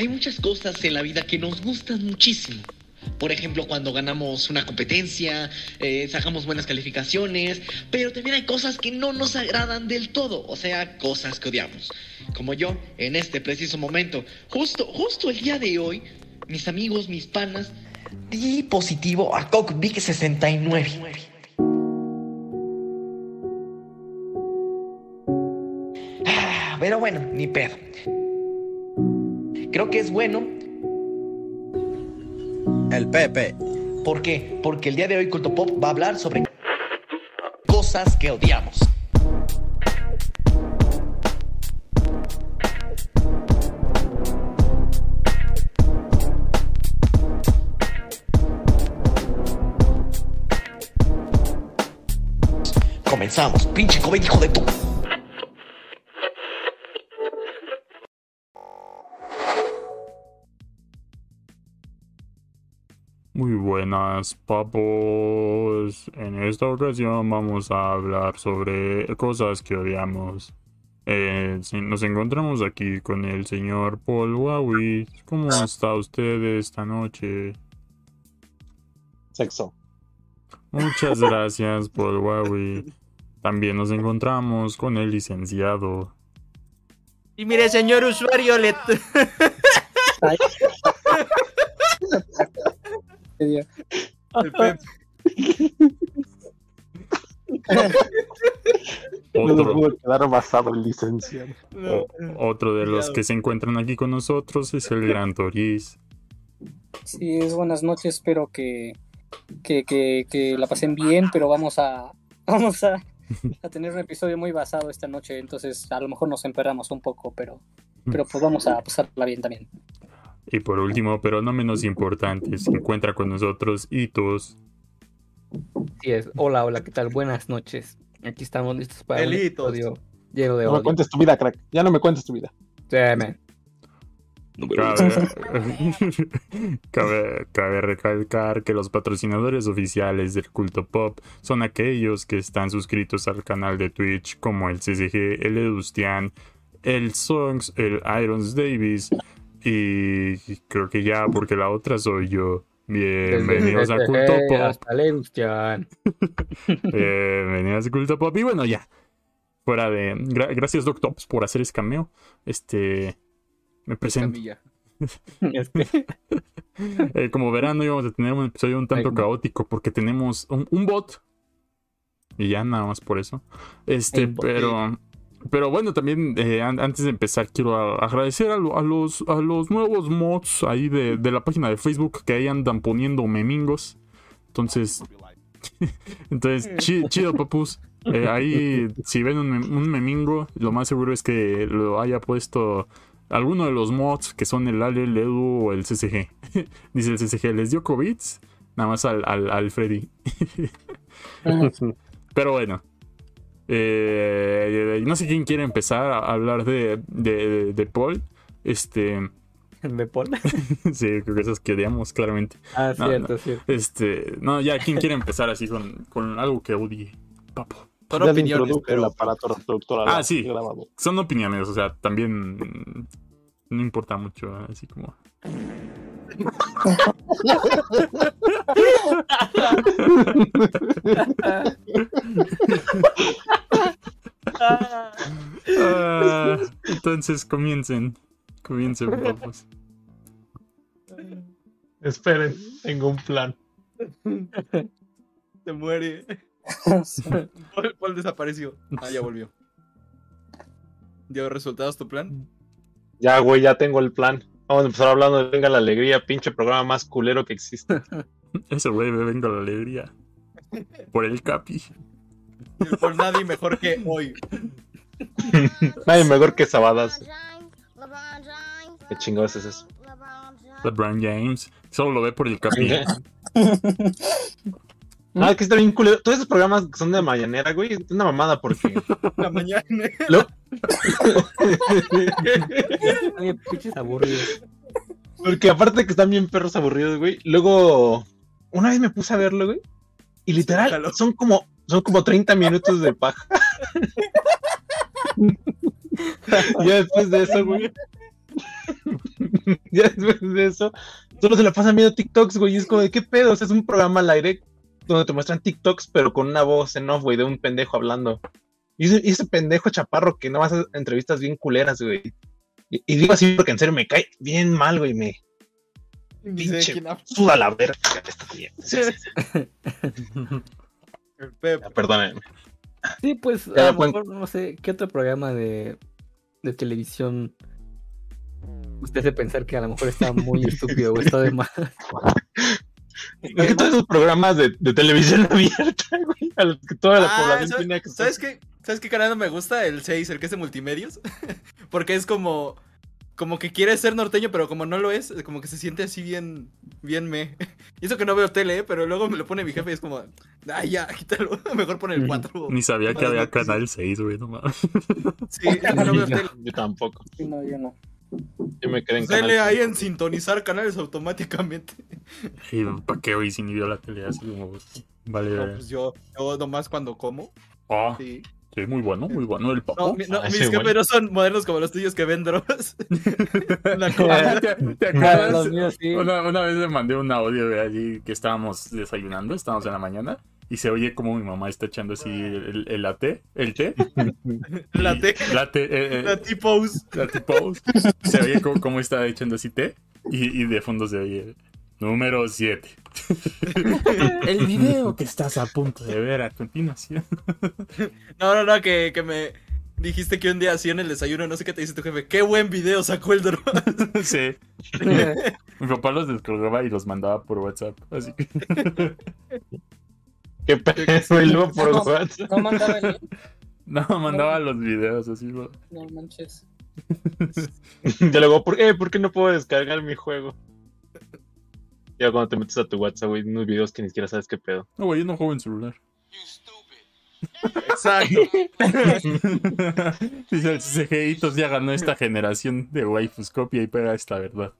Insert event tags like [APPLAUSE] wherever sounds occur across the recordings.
hay muchas cosas en la vida que nos gustan muchísimo. Por ejemplo, cuando ganamos una competencia, eh, sacamos buenas calificaciones, pero también hay cosas que no nos agradan del todo, o sea, cosas que odiamos. Como yo, en este preciso momento, justo, justo el día de hoy, mis amigos, mis panas, di positivo a Vic 69. Ah, pero bueno, ni pedo. Creo que es bueno el Pepe. ¿Por qué? Porque el día de hoy Culto Pop va a hablar sobre cosas que odiamos. Comenzamos, pinche COVID hijo de tu... papos. En esta ocasión vamos a hablar sobre cosas que odiamos. Eh, nos encontramos aquí con el señor Paul Huawei. ¿Cómo está usted esta noche? Sexo. Muchas [LAUGHS] gracias, Paul Huawei. También nos encontramos con el licenciado. Y mire, señor usuario, le... Otro, licenciado. otro de los que se encuentran aquí con nosotros es el Gran Toriz. Sí, es buenas noches, espero que, que, la pasen bien, pero vamos a [LAUGHS] vamos a, a, tener un episodio muy basado esta noche, entonces a lo mejor nos emperramos un poco, pero, pero pues vamos a pasarla bien también. Y por último, pero no menos importante, se encuentra con nosotros Itos. Sí es. Hola, hola, ¿qué tal? Buenas noches. Aquí estamos listos para el episodio lleno de No me cuentes tu vida, crack. Ya no me cuentes tu vida. Sí, man. [LAUGHS] Cabe, cabe, recalcar que los patrocinadores oficiales del culto pop son aquellos que están suscritos al canal de Twitch como el CCG, el Edustian, el Songs, el Irons Davis, y creo que ya, porque la otra soy yo. Bienvenidos a Culto Pop. Hasta [LAUGHS] Bienvenidos a Culto Pop. Y bueno, ya. Fuera de. gracias, Doc Tops, por hacer ese cameo. Este. Me presento. [LAUGHS] eh, como verán, hoy vamos a tener un episodio un tanto caótico porque tenemos un, un, bot. Y ya nada más por eso. Este, pero. Pero bueno, también eh, antes de empezar quiero agradecer a, los, a los nuevos mods ahí de, la página de Facebook que ahí andan poniendo memingos. Entonces, [LAUGHS] entonces chido, papus. Eh, ahí si ven un, memingo, lo más seguro es que lo haya puesto alguno de los mods que son el Ale, el Edu o el CCG. [LAUGHS] Dice el CCG, ¿les dio COVID? Nada más al, al, al Freddy. [LAUGHS] Pero bueno, eh, no sé quién quiere empezar a hablar de, de, de Paul. Este. [LAUGHS] ¿De Paul? [LAUGHS] sí, creo que esas que odiamos, claramente. Ah, cierto, cierto. Este. No, ya, ¿quién quiere empezar así con, con algo que odie? Papo. Son opiniones. El aparato reproductor ah, sí. Son opiniones, o sea, también no importa mucho, así como. Ah, entonces comiencen. Comiencen, vamos. Esperen, tengo un plan. Se muere. ¿Cuál, desapareció? Ah, ya volvió. ¿Ya resultados tu plan? Ya, güey, ya tengo el plan. Vamos a empezar hablando de Venga la Alegría, pinche programa más culero que existe. [LAUGHS] Ese güey me Venga la Alegría. Por el Capi. Por nadie mejor que hoy. nadie mejor que Sabadas. ¿Qué chingados es eso? LeBron James. Solo lo ve por el Capi. [LAUGHS] Ah, que está bien culero. Todos esos programas que son de mañanera, güey, es una mamada porque. La mañana. [LAUGHS] pinches aburridos. Porque aparte que están bien perros aburridos, güey. Luego, una vez me puse a verlo, güey. Y literal, son como, son como 30 minutos de paja. [LAUGHS] ya después de eso, güey. ya después de eso, solo se la pasan viendo TikToks, güey. Y es como de qué pedo. O sea, es un programa al aire donde te muestran TikToks, pero con una voz en off, güey, de un pendejo hablando. Y ese, y ese pendejo chaparro que no hace entrevistas bien culeras, güey. Y, y digo así porque en serio me cae bien mal, güey. Me Dice pinche suda la verga. esta tía. Sí, sí, sí. [LAUGHS] Perdónenme. Sí, pues Ya a lo mejor, no sé, ¿qué otro programa de, de televisión usted hace pensar que a lo mejor está muy [LAUGHS] estúpido o está de más? [LAUGHS] Es que todos esos programas de, de televisión [LAUGHS] abierta, güey, a los que toda la Ah, población ¿sabes- tiene que ¿Sabes qué? ¿Sabes qué canal no me gusta? El 6, el que es de multimedios. [LAUGHS] Porque es como. Como que quiere ser norteño, pero como no lo es, como que se siente así bien. Bien me. [LAUGHS] Y eso que no veo tele, ¿eh? pero luego me lo pone mi jefe y es como. Ay, ya, quítalo. Mejor pone el 4. Ni sabía que había. Canal 6, güey, no mames. Sí, no veo tele. Yo tampoco. Sí, no, yo no. Yo me quedé en Dele canal. ahí en sintonizar canales automáticamente. [LAUGHS] Y para qué, güey, si ni vio la tele así como. Vale, No, pues yo, yo nomás cuando como. Ah, Sí. sí, muy bueno, muy bueno el papo. No, mi- no, Ah, mis jefes no son modernos como los tuyos que ven drogas. [LAUGHS] Ah. ¿Te, te Ah, acuerdas? los míos sí. Una, una vez le mandé un audio de allí que estábamos desayunando, estábamos en la mañana, y se oye como mi mamá está echando así el, el el [LAUGHS] té. La y- T. Latte, eh, eh, La T-pose. latte pose. Se oye como, como está echando así té, y, y de fondo se oye número 7. [LAUGHS] el video que estás a punto de ver a continuación. No, no, no, que, que me dijiste que un día así en el desayuno, no sé qué te dice tu jefe. Qué buen video sacó el drogas. [LAUGHS] sí. Mi papá los descargaba y los mandaba por WhatsApp. Así que Qué pedo, y luego por No. WhatsApp. No mandaba el link, no, mandaba los videos así. ¿no? no manches. [LAUGHS] Y luego, ¿por qué? ¿Por qué no puedo descargar mi juego? Ya cuando te metes a tu WhatsApp, güey, unos videos que ni siquiera sabes qué pedo. No, güey, yo no juego en celular. Exacto. [LAUGHS] Dice el CGItos ya ganó esta generación de waifus. Copia y pega esta verdad.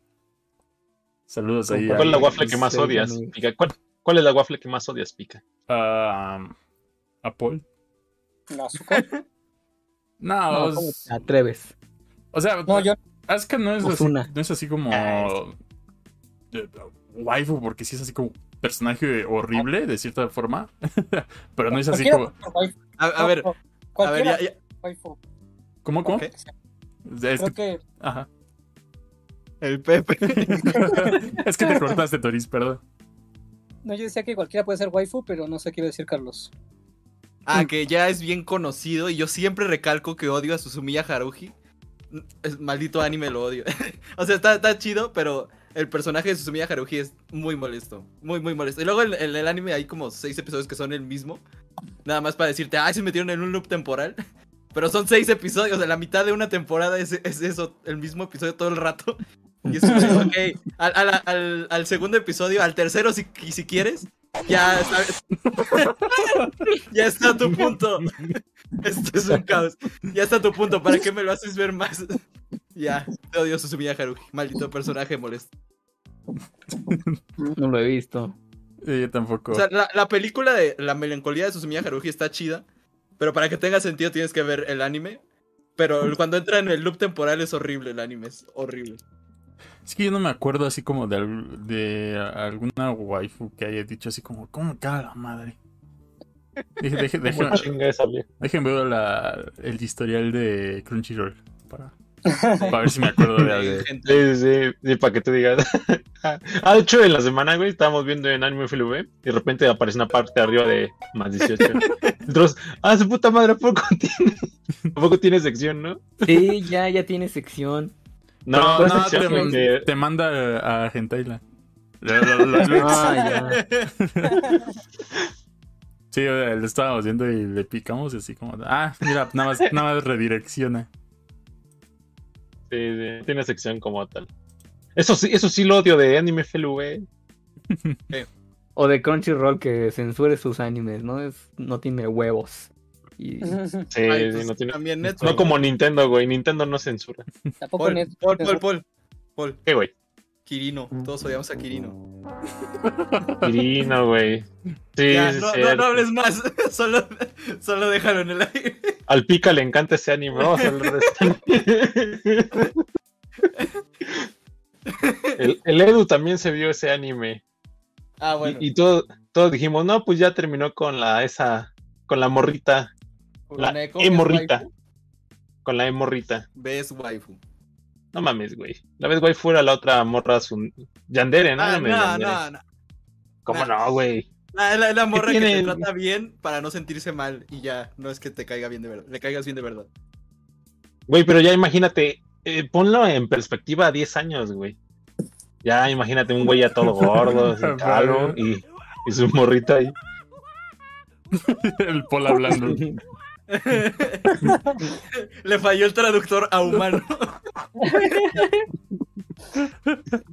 Saludos ahí. ¿Cuál es la waffle que más odias? ¿cuál, cuál es la waffle que más odias, Pica? a- a Paul. ¿La azúcar? [LAUGHS] No, No, es- ¿cómo te atreves? o sea, No, yo no es así, no es así como Ah, waifu porque sí es así como personaje horrible de cierta forma, [LAUGHS] pero no es así como. A, a ver, No, a ver, ya, ya. ¿Cómo cómo? Ok. Es Creo que, que ajá. El Pepe. [LAUGHS] es que te cortaste, Toris, perdón. No, yo decía que cualquiera puede ser waifu, pero no sé qué iba a decir Carlos. Ah, que ya es bien conocido y yo siempre recalco que odio a Susumiya Haruhi. Es, maldito anime lo odio. [LAUGHS] o sea, está, está chido, pero el personaje de Susumiya Haruhi es muy molesto. Muy, muy molesto. Y luego en, el anime hay como seis episodios que son el mismo. Nada más para decirte, ay, se metieron en un loop temporal. [LAUGHS] Pero son seis episodios, o sea, la mitad de una temporada es, es eso, el mismo episodio todo el rato. Y es como, [LAUGHS] ok, al, al- al- al segundo episodio, al tercero si, si quieres, ya sabes. [LAUGHS] ya está tu punto. [LAUGHS] Esto es un caos. Ya está tu punto, ¿para qué me lo haces ver más? ya, te odio Susumiya Haruhi, maldito personaje molesto. No lo he visto. Eh, yo tampoco. O sea, la, la película de la melancolía de Susumiya Haruhi está chida, pero para que tenga sentido tienes que ver el anime. Pero cuando entra en el loop temporal es horrible el anime, es horrible. Es que yo no me acuerdo así como de, de alguna waifu que haya dicho así como, ¿cómo me caga la madre? Deje- deje- deje- ¿Cómo chinga esa vieja? Déjenme ver la, el historial de Crunchyroll para, [LAUGHS] para ver si me acuerdo de algo. Sí, sí, sí, para que te digas. [LAUGHS] ah, de hecho, en la semana, güey, estábamos viendo en Anime FLV y de repente aparece una parte arriba de más 18. [LAUGHS] Entonces, ah, su puta madre, ¿a poco tiene, ¿a poco tiene sección, no? Sí, ya, ya tiene sección. No, no, te, manda a lo- [LAUGHS] Ah, ya. [LAUGHS] Sí, eh, lo estábamos viendo y le picamos así como, ah, mira, nada más, nada más redirecciona. Sí, sí, tiene sección como tal. Eso sí, eso sí lo odio de Anime FLV. [LAUGHS] O de Crunchyroll que censure sus animes, ¿no? Es, no tiene huevos. Y [LAUGHS] Sí, ay, sí, pues, no tiene. También Netflix. No como Nintendo, güey. Nintendo no censura. Tampoco Paul, Netflix Paul, es- Paul, Paul, Paul. ¿Qué, güey? Kirino, todos odiamos a Kirino. [LAUGHS] Irina, güey. Sí, ya, sí, no, no, cierto. no hables más, [LAUGHS] solo, solo déjalo en el aire. Al Pica le encanta ese anime. Vamos a hablar de este. El, el Edu también se vio ese anime. Ah, bueno. Y, y todo- todos dijimos, no, pues ya terminó con la esa, con la morrita, la Neko, emorrita. Best Waifu. Con la emorrita. Best waifu. No mames, güey. La vez güey fuera la otra morra su Yandere, ¿no? Ah, Era no, no, no. ¿Cómo no. no, güey? Ah, la, la morra que te tiene? trata bien para no sentirse mal y ya, no es que te caiga bien de verdad, le caigas bien de verdad. Güey, pero ya imagínate, eh, ponlo en perspectiva a 10 años, güey. Ya imagínate un güey ya todo gordo, [LAUGHS] calvo, y, y su morrita ahí. El Paul hablando. [LAUGHS] [LAUGHS] Le falló el traductor a humano.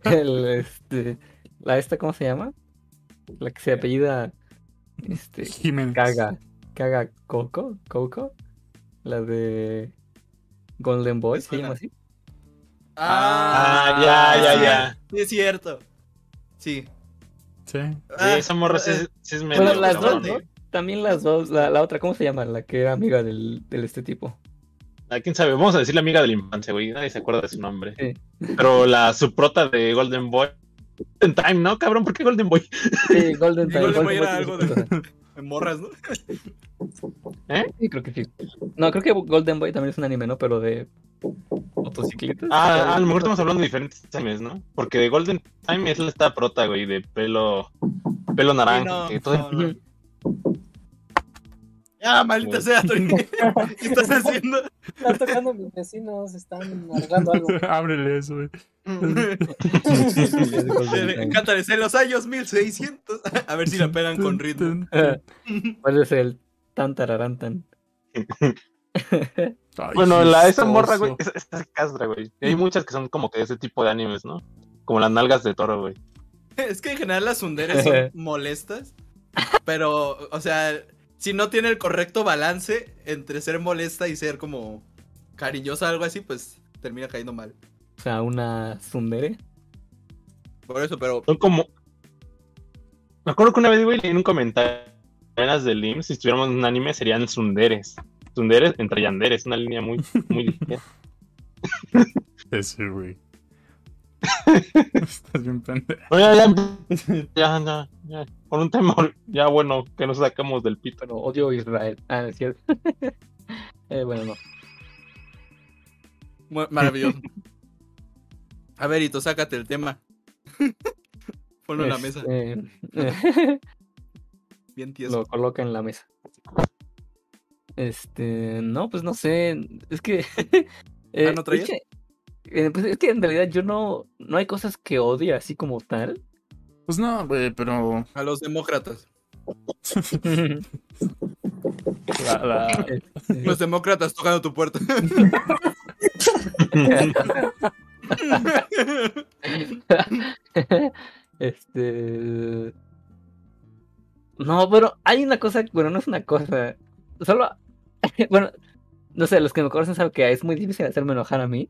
El, este, la esta, ¿cómo se llama? La que se apellida, este, Jiménez. Caga, Caga Coco, Coco, la de Golden Boy, ¿se llama así? Ah, ya, ya, ya. Sí, es cierto. Sí. Sí. Ah, Sí, esa morra sí, eh, es- sí es medio Bueno, las dos. ¿no? También las dos, la, la otra, ¿cómo se llama? La que era amiga del, del este tipo. Ah, quién sabe, vamos a decir la amiga de la infancia, güey. Nadie se acuerda de su nombre. Sí. Pero la subprota de Golden Boy. Golden Time, ¿no, cabrón? ¿Por qué Golden Boy? Sí, Golden Time. Golden Boy Golden era Boy algo de-. Morras, ¿no? [LAUGHS] Sí, creo que sí. No, creo que Golden Boy también es un anime, ¿no? Pero de motocicletas. Ah, a lo mejor estamos hablando de diferentes animes, ¿no? Porque de Golden Time es esta prota, güey, de pelo pelo naranja. no, que todo- no, no. Ya, maldita sea, Tony. [LAUGHS] ¿Qué estás haciendo? Están tocando mis vecinos, están arreglando algo. [LAUGHS] Ábrele eso, güey. Cántales en los años 1600. A ver si la pegan con ritmo. [LAUGHS] ¿Cuál es el tan tararán tan? Ay, Bueno, la esa morra, güey, esa, esa es castra, güey. Y hay muchas que son como que de ese tipo de animes, ¿no? Como las nalgas de toro, güey. Es que en general las sunderes son molestas. Pero, o sea, si no tiene el correcto balance entre ser molesta y ser como cariñosa o algo así, pues termina cayendo mal. O sea, una Sundere. Por eso, pero Son como. Me acuerdo que una vez, güey, leí en un comentario las de Lim, si estuviéramos en un anime serían tsunderes. Tsunderes entre yanderes, una línea muy, muy [LAUGHS] ligera. Ese, güey. [LAUGHS] Estás bien pendejo. Ya, ya, ya, ya, con un tema ya bueno que nos sacamos del pito. Pero odio a Israel. Ah, es cierto. [LAUGHS] eh, bueno, no. maravilloso. A ver, Ito, sácate el tema. [LAUGHS] Ponlo en la mesa, Este, bien tieso. lo coloca en la mesa. Este, no, pues no sé. Es que. eh, Ah, ¿no traías? es que- eh, pues es que en realidad yo no. No hay cosas que odie así como tal. Pues no, güey, pero. A los demócratas. La, la- Los demócratas tocando tu puerta. [LAUGHS] este. No, pero hay una cosa. Bueno, no es una cosa. Solo. [LAUGHS] Bueno, no sé, los que me conocen saben que es muy difícil hacerme enojar a mí.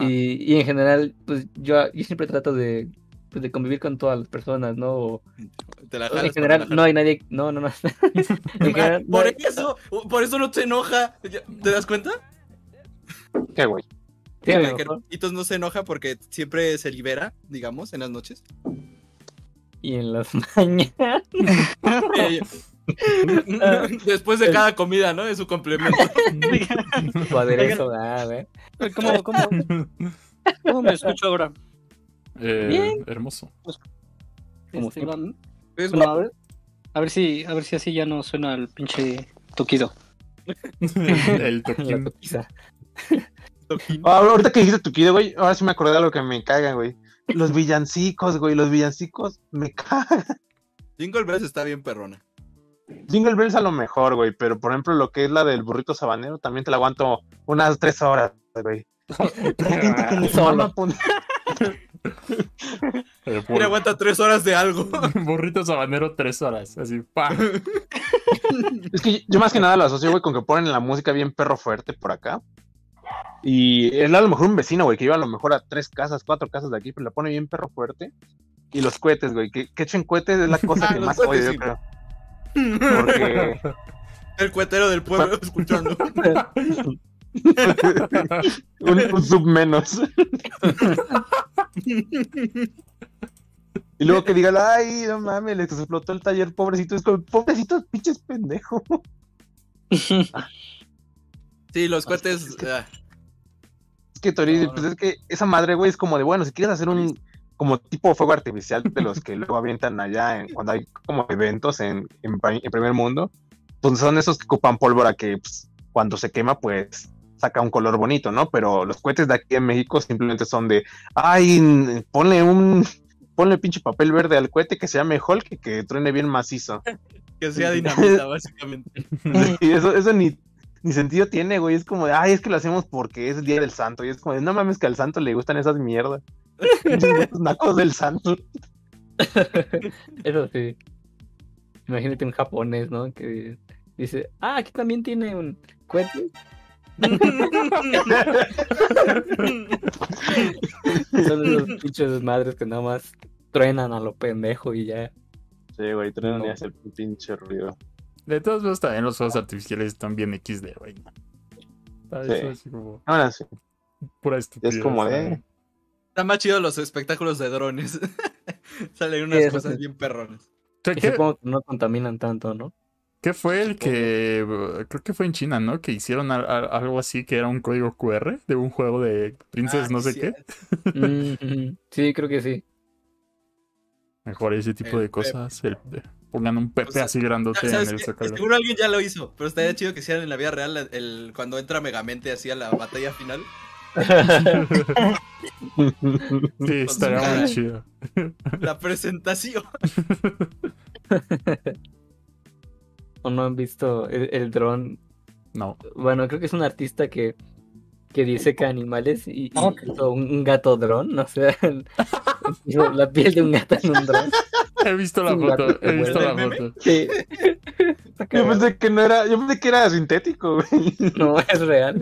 Ajá. Y, y en general, pues yo, yo siempre trato de, pues, de convivir con todas las personas, ¿no? O- Te la en jalas, general, te la no hay nadie. No, no, no. [LAUGHS] en general, no Por hay- eso, por eso no te enoja. ¿Te das cuenta? ¿Qué, güey? sí, a lo Que- que mejor. Itos no se enoja porque siempre se libera, digamos, en las noches. Y en las [LAUGHS] mañanas. [LAUGHS] [LAUGHS] Después de cada comida, ¿no? Es su complemento. Aderezo, ah, ¿ve? ¿Cómo, cómo, cómo me escucho ahora? eh, Bien. hermoso. Como Este, bueno, a ver, a ver si, a ver si así ya no suena el pinche toquido. [LAUGHS] El toquiza. Ah, ahorita que dijiste kid, güey, ahora sí me acordé de lo que me caga, güey. Los villancicos, güey, los villancicos me cagan. Jingle Bells está bien perrona. Jingle Bells a lo mejor, güey, pero por ejemplo lo que es la del burrito sabanero también te la aguanto unas tres horas, güey. [LAUGHS] Pero hay gente que le Solo. Mira, aguanta tres horas de algo. [LAUGHS] Burrito sabanero, tres horas. Así, pa. [LAUGHS] Es que yo más que nada lo asocio, güey, con que ponen la música bien perro fuerte por acá. Y es a lo mejor un vecino, güey, que iba a lo mejor a tres casas, cuatro casas de aquí, pero la pone bien perro fuerte. Y los cohetes, güey, que, que echen cohetes es la cosa Ah, que más odio, yo creo. Porque [LAUGHS] El cuetero del pueblo [LAUGHS] escuchando. un, un [LAUGHS] sub menos. y luego que digan, ay, no mames, les explotó el taller, pobrecito. Es como, pobrecito, pinches pendejo. Sí, los cohetes. ah, Es que, Tori, pues es que esa madre, güey, es como de, bueno, si quieres hacer un como tipo fuego artificial de los que luego avientan allá en- cuando hay como eventos en, en, en primer mundo, pues son esos que ocupan pólvora que pues, cuando se quema, pues saca un color bonito, ¿no? Pero los cohetes de aquí en México simplemente son de, ay, ponle un, ponle pinche papel verde al cohete que sea mejor que que truene bien macizo. que sea dinamita, [LAUGHS] básicamente. Y eso, eso ni, ni sentido tiene, güey. Es como de, ay, es que lo hacemos porque es el día del santo. Y es como de, no mames, que al santo le gustan esas mierdas. Nacos del santo. [LAUGHS] Eso sí. Imagínate un japonés, ¿no? Que dice, ah, aquí también tiene un cohete. [LAUGHS] Son esos pinches madres que nada más truenan a lo pendejo y ya. Sí, güey, truenan y No. hace el pinche ruido. De todos modos, también los fuegos artificiales están bien XD, güey. ¿Sabes? Sí. Así como Ahora sí. pura estupidez. Es como de-. Están más chidos los espectáculos de drones. [LAUGHS] Salen unas Sí, cosas sí. bien perrones. ¿Qué, Y qué- supongo que no contaminan tanto, ¿no? qué fue el que. Creo que fue en China, ¿no? Que hicieron al- al- algo así que era un código QR de un juego de Princess Ah, no sé sí, qué. [LAUGHS] Mm, [LAUGHS] sí, creo que sí. Mejor ese tipo El de cosas. el- pongan un Pepe O sea, así grandote en ¿Sabes el zócalo. Seguro alguien ya lo hizo, pero estaría chido que hicieran en la vida real el, el- cuando entra Megamente así a la batalla final. [LAUGHS] Sí, estaría muy chido. [LAUGHS] La presentación. [LAUGHS] ¿O no han visto el, el dron? No. Bueno, creo que es un artista que, que diseca animales y, y hizo un, un gato dron, no sé, hizo la piel de un gato en un dron. He visto la foto. He visto la foto. Sí. Yo pensé que no era, yo pensé que era sintético, güey. No, es real.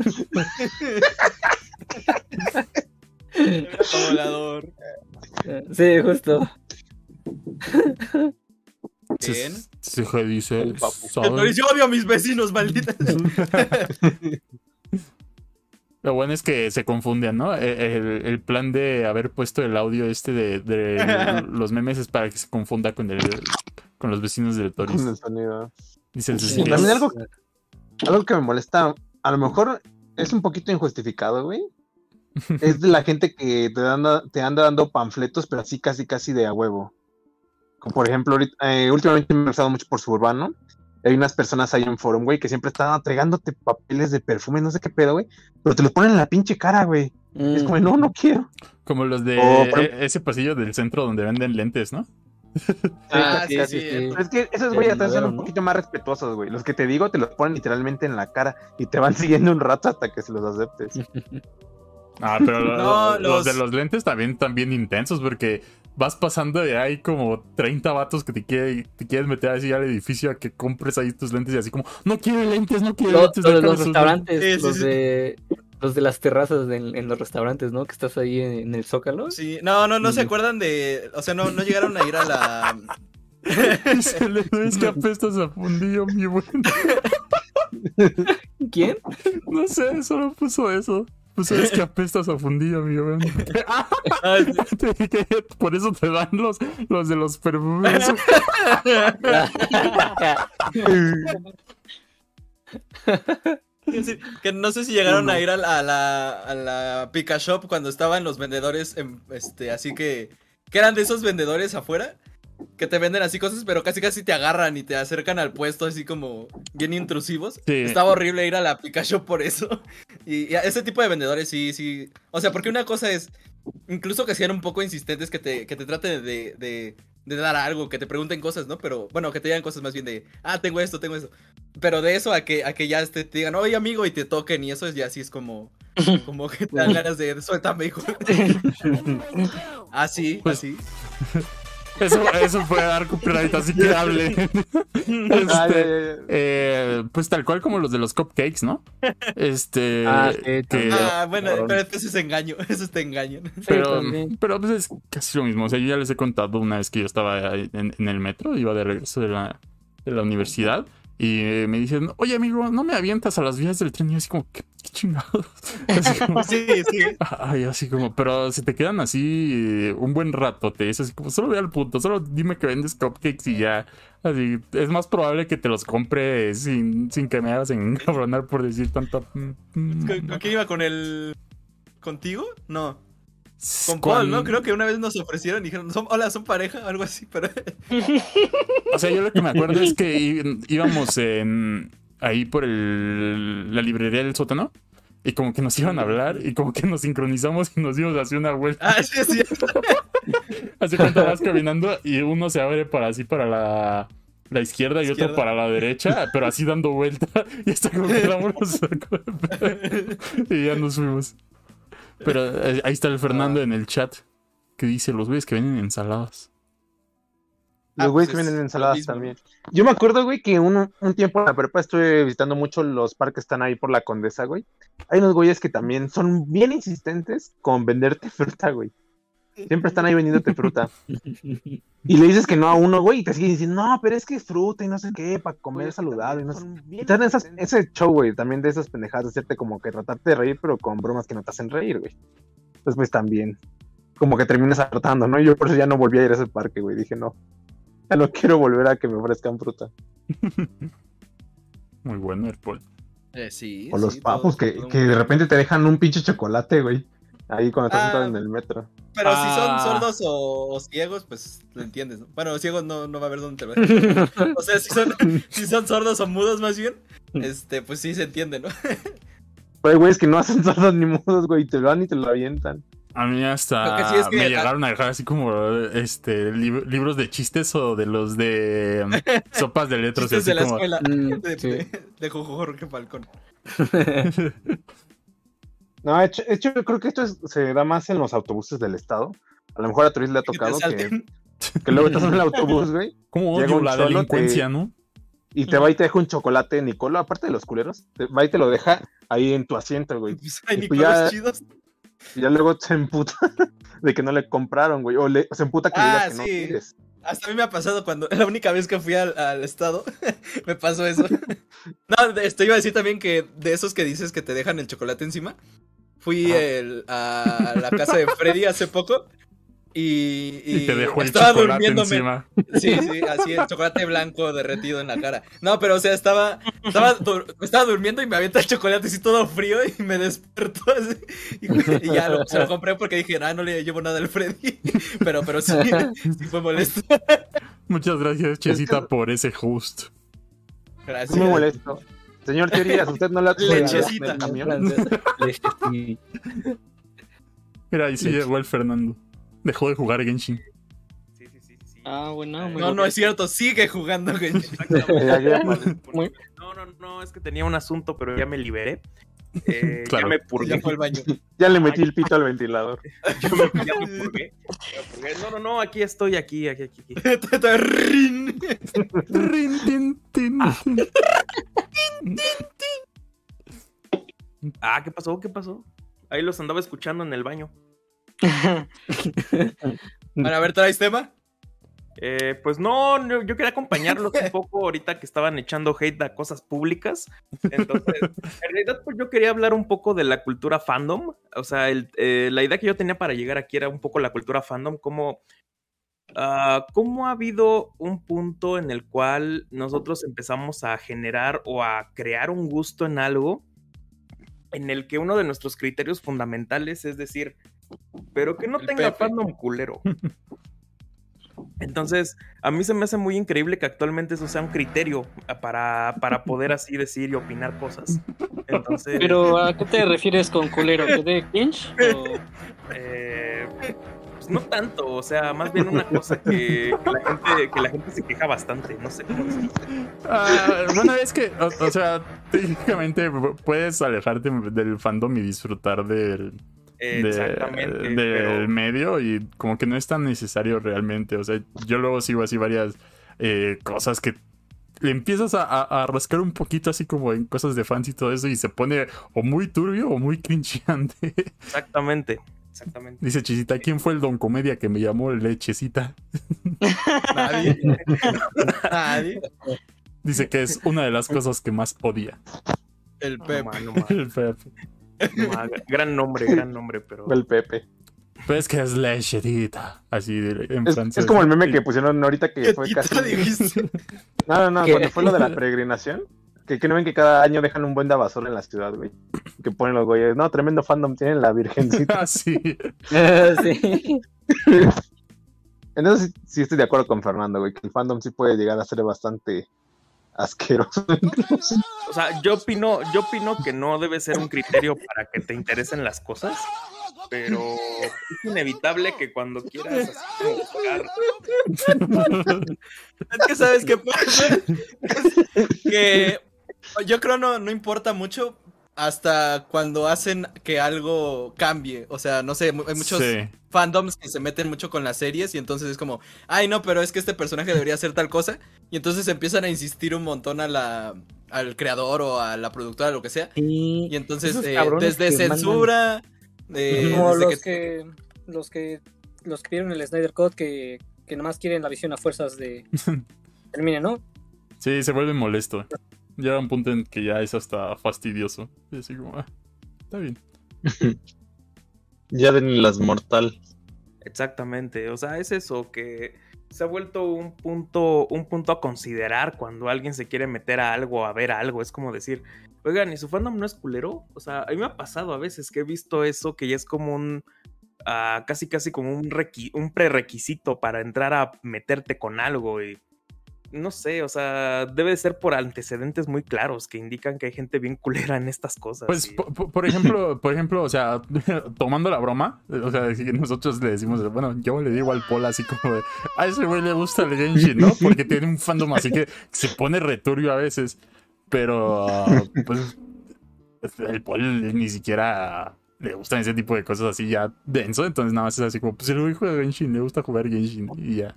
Volador. Sí, justo. Bien. se se dice. El yo odio a mis vecinos, maldita. [LAUGHS] Lo bueno es que se confunden, ¿no? E- El, el plan de haber puesto el audio este de, de [LAUGHS] los memes es para que se confunda con el con los vecinos del Toris. Con el sonido. Dicen Sí, sus también algo- Algo que me molesta, a lo mejor es un poquito injustificado, güey. [LAUGHS] Es de la gente que te anda, te anda dando panfletos, pero así casi casi de a huevo. Como por ejemplo, ahorita, eh, últimamente me he usado mucho por Suburbano. Hay unas personas ahí en forum, güey, que siempre están entregándote papeles de perfume, no sé qué pedo, güey. Pero te los ponen en la pinche cara, güey. Es como, no, no quiero. Como los de O, por e- ese pasillo del centro donde venden lentes, ¿no? [LAUGHS] Ah, casi, sí, casi, sí. Pero es que esos El güey hasta son modelo, un poquito más respetuosos, güey. Los que te digo te los ponen literalmente en la cara y te van [LAUGHS] siguiendo un rato hasta que se los aceptes. [LAUGHS] Ah, pero No, los... los- de los lentes también están bien intensos porque vas pasando y hay como 30 vatos que te, quiere, te quieres meter así al edificio a que compres ahí tus lentes y así como, no quiero lentes, no quiero Lo- lentes. los sus restaurantes, los de los de las terrazas de- en, los restaurantes, ¿no? Que estás ahí en, en el Zócalo. Sí, no, no, no se acuerdan de. O sea, no, no llegaron a ir a la. [LAUGHS] es que apestas a fundillo, mi buen. [LAUGHS] ¿Quién? No sé, solo puso eso. Pues es que apestas a fundillo, mi buen. [LAUGHS] Ah, Por eso te dan los, los de los perfumes. [LAUGHS] Que no sé si llegaron a ir a la, a la, a la Pika Shop cuando estaban los vendedores, en- este, así que, que eran de esos vendedores afuera, que te venden así cosas, pero casi casi te agarran y te acercan al puesto así como bien intrusivos. Sí. Estaba horrible ir a la Pika Shop por eso. [LAUGHS] Y, y a ese tipo de vendedores sí, sí. O sea, porque una cosa es, incluso que sean un poco insistentes, que te, que te traten de, de, de dar algo, que te pregunten cosas, ¿no? Pero bueno, que te digan cosas más bien de, ah, tengo esto, tengo eso. Pero de eso a que, a que ya este, te digan, oye amigo, y te toquen, y eso es ya así es como, [LAUGHS] como que te dan ganas de, suéltame, hijo. [LAUGHS] [LAUGHS] así, Pues- así. Eso, eso fue dar copyright, así que hable. [LAUGHS] Este, eh, pues tal cual como los de los cupcakes, ¿no? Este. Ah, sí, que, también. Ah, bueno, pero eso es engaño, [LAUGHS] eso es te engaño. pero, también. pero pues es casi lo mismo. O sea, yo ya les he contado una vez que yo estaba en, en el metro, iba de regreso de la, de la universidad. Y eh, me dicen, oye amigo, no me avientas a las vías del tren. Y yo así como, ¿qué, qué chingados. [LAUGHS] Así como, [LAUGHS] Sí, sí. ay, así como, pero si te quedan así eh, un buen rato, te es así como, solo ve al punto, solo dime que vendes cupcakes y ya. Así, es más probable que te los compre sin, sin que me hagas encabronar por decir tanto. mm, mm, ¿Con, con quién iba? ¿Con el. ¿Contigo? No. Con con- Paul, ¿no? Creo que una vez nos ofrecieron y dijeron, "Son- hola, son pareja, algo así, pero. [LAUGHS] O sea, yo lo que me acuerdo es que íbamos en, ahí por el, la librería del sótano y como que nos iban a hablar y como que nos sincronizamos y nos dimos así una vuelta. Ah, sí, es cierto. [LAUGHS] Así cuando vas caminando y uno se abre para así para la, la izquierda y Izquierda. otro para la derecha, pero así dando vuelta [LAUGHS] y hasta como que damos pedo. y ya nos fuimos. Pero eh, ahí está el Fernando en el chat que dice los güeyes que venden ensaladas. Los Ah, güeyes pues que es vienen lo ensaladas también. Yo me acuerdo, güey, que un, un tiempo en la prepa estuve visitando mucho los parques que están ahí por la Condesa, güey. Hay unos güeyes que también son bien insistentes con venderte [LAUGHS] fruta, güey. Siempre están ahí vendiéndote fruta. Y le dices que no a uno, güey, y te siguen diciendo, no, pero es que es fruta y no sé qué, para comer saludable. y No sé. Y te dan esas- ese show, güey, también de esas pendejadas, de hacerte como que tratarte de reír, pero con bromas que no te hacen reír, güey. Entonces, pues también, como que terminas hartando, ¿no? Yo por eso ya no volví a ir a ese parque, güey. Dije, no, ya no quiero volver a que me ofrezcan fruta. Muy bueno el Paul. Eh, sí. O los sí, papos todo- que, todo que de repente te dejan un pinche chocolate, güey. Ahí cuando estás Ah. sentado en el metro. Pero Ah. si son sordos o, o ciegos, pues lo entiendes, ¿no? Bueno, ciegos no, no va a haber dónde te lo dejan. [LAUGHS] O sea, si son, si son sordos o mudos más bien, este, pues sí se entiende, ¿no? [LAUGHS] Pero hay güeyes que no hacen sordos ni mudos, güey, y te lo dan y te lo avientan. A mí hasta sí es que- me llegaron a dejar así como este lib- libros de chistes o de los de um, [LAUGHS] sopas de letras. Chistes así de la como, escuela Mm, de, sí. de, de Jorge Falcón. No, de hecho, hecho, yo creo que esto es- se da más en los autobuses del estado. A lo mejor a Turis le ha tocado que, luego estás en el autobús, güey, [LAUGHS] ¿Cómo Llega odio un la cholo, delincuencia, te- no? y te va y te deja un chocolate Nicolo, aparte de los culeros, te va y te lo deja ahí en tu asiento, güey. [LAUGHS] Pues hay Y ya- chidos. Y ya luego se emputa [LAUGHS] de que no le compraron, güey, o, le, se emputa que le Ah, digas que no sí. quieres. Hasta a mí me ha pasado cuando la única vez que fui al, al estado me pasó eso. No, esto iba a decir también que de esos que dices que te dejan el chocolate encima. Fui el- a la casa de Freddy hace poco y, y Y te dejó el estaba chocolate durmiéndome. encima. Sí, sí, así el chocolate blanco derretido en la cara. No, pero o sea, estaba estaba, dur- estaba durmiendo y me avienta el chocolate así todo frío y me despertó así. Y, y ya lo, se lo compré porque dije, ah, no le llevo nada al Freddy. [LAUGHS] Pero, pero sí, sí fue molesto. Muchas gracias, Chesita, por ese host. Gracias. Muy molesto. Señor Teorías, usted no ha [LAUGHS] Lechecita. el camión. Mira, ahí sí llegó el Fernando. Dejó de jugar Genshin. Sí, sí, sí, sí. Ah, bueno, muy No, no es cierto, sigue jugando Genshin. [LAUGHS] No, no, no, es que tenía un asunto, pero ya me liberé. [LAUGHS] Eh, Claro. Ya me purgué. Ya fue al baño. Ya le metí el pito al ventilador. Ya me, ya me purgué. Ya me purgué. No, no, no, aquí estoy, aquí, aquí, aquí. aquí. Rin. Rin, tin, tin, tin. Ah, ¿qué pasó? ¿Qué pasó? Ahí los andaba escuchando en el baño. [LAUGHS] Bueno, a ver, ¿traes tema? Eh, pues no, no, yo quería acompañarlos un [LAUGHS] poco ahorita que estaban echando hate a cosas públicas. Entonces, en realidad, pues yo quería hablar un poco de la cultura fandom. O sea, el- eh, la idea que yo tenía para llegar aquí era un poco la cultura fandom, como ah, cómo ha habido un punto en el cual nosotros empezamos a generar o a crear un gusto en algo en el que uno de nuestros criterios fundamentales es decir, pero que no El tenga Pepe. fandom culero. [LAUGHS] Entonces, a mí se me hace muy increíble que actualmente eso sea un criterio para, para poder así decir y opinar cosas. Entonces, Pero, ¿a qué te refieres con culero? ¿Que de cringe? O- [LAUGHS] eh, pues no tanto, o sea, más bien una cosa que, que la, gente, que la gente se queja bastante, no sé cómo decirlo. Ah, bueno, es que, o, o sea, técnicamente puedes alejarte del fandom y disfrutar del, de- del pero- medio y como que no es tan necesario realmente. O sea, yo luego sigo así varias eh, cosas que le empiezas a, a- a rascar un poquito así como en cosas de fans y todo eso y se pone o muy turbio o muy cringeante. Exactamente, exactamente. Dice Chisita, ¿quién fue el don comedia que me llamó lechecita? [LAUGHS] Nadie. [LAUGHS] Nadie. Dice que es una de las cosas que más odia. El No, Pep. ma, no, [LAUGHS] ma, El Pepe. gran nombre, gran nombre, pero. El Pepe. Pues que es lecherita. Así de, en Es, francés. es como el meme que pusieron ahorita que fue casi. dijiste. No, no, no, ¿Qué? cuando fue lo de la peregrinación. Que, que no ven que cada año dejan un buen de basura en la ciudad, güey. Que ponen los güeyes. No, tremendo fandom tienen la virgencita. [LAUGHS] Ah, sí. [LAUGHS] sí. [LAUGHS] Entonces sí, sí estoy de acuerdo con Fernando, güey. Que el fandom sí puede llegar a ser bastante asqueroso. O sea, yo opino, yo opino que no debe ser un criterio para que te interesen las cosas, pero es inevitable que cuando quieras así Es que sabes qué pasa. Es que yo creo no, no importa mucho hasta cuando hacen que algo cambie. O sea, no sé, hay muchos Sí. fandoms que se meten mucho con las series y entonces es como, ay no, pero es que este personaje debería hacer tal cosa. Y entonces empiezan a insistir un montón a la, al creador o a la productora, lo que sea. Y, Y entonces, eh, desde censura, eh, desde los que... los que los que vieron el Snyder Code que, que nomás quieren la visión a fuerzas de [LAUGHS] termine, ¿no? Sí, se vuelve molesto. Llega un punto en que ya es hasta fastidioso. Y así como, ah, está bien. [LAUGHS] ya den las mortal. Exactamente, o sea, es eso que se ha vuelto un punto, un punto a considerar cuando alguien se quiere meter a algo, a ver algo, es como decir, oigan, ¿y su fandom no es culero? O sea, a mí me ha pasado a veces que he visto eso que ya es como un, ah, casi casi como un, un prerequisito para entrar a meterte con algo y no sé, o sea, debe de ser por antecedentes muy claros que indican que hay gente bien culera en estas cosas. Pues, y- por, [LAUGHS] ejemplo, por ejemplo, o sea, [LAUGHS] tomando la broma, o sea, nosotros le decimos, bueno, yo le digo al Paul así como de, a ese güey le gusta el Genshin, ¿no? Porque tiene un fandom así que se pone returbio a veces, pero, pues, el Paul ni siquiera le gustan ese tipo de cosas así ya denso, entonces nada más es así como, pues el güey juega Genshin, le gusta jugar Genshin y ya.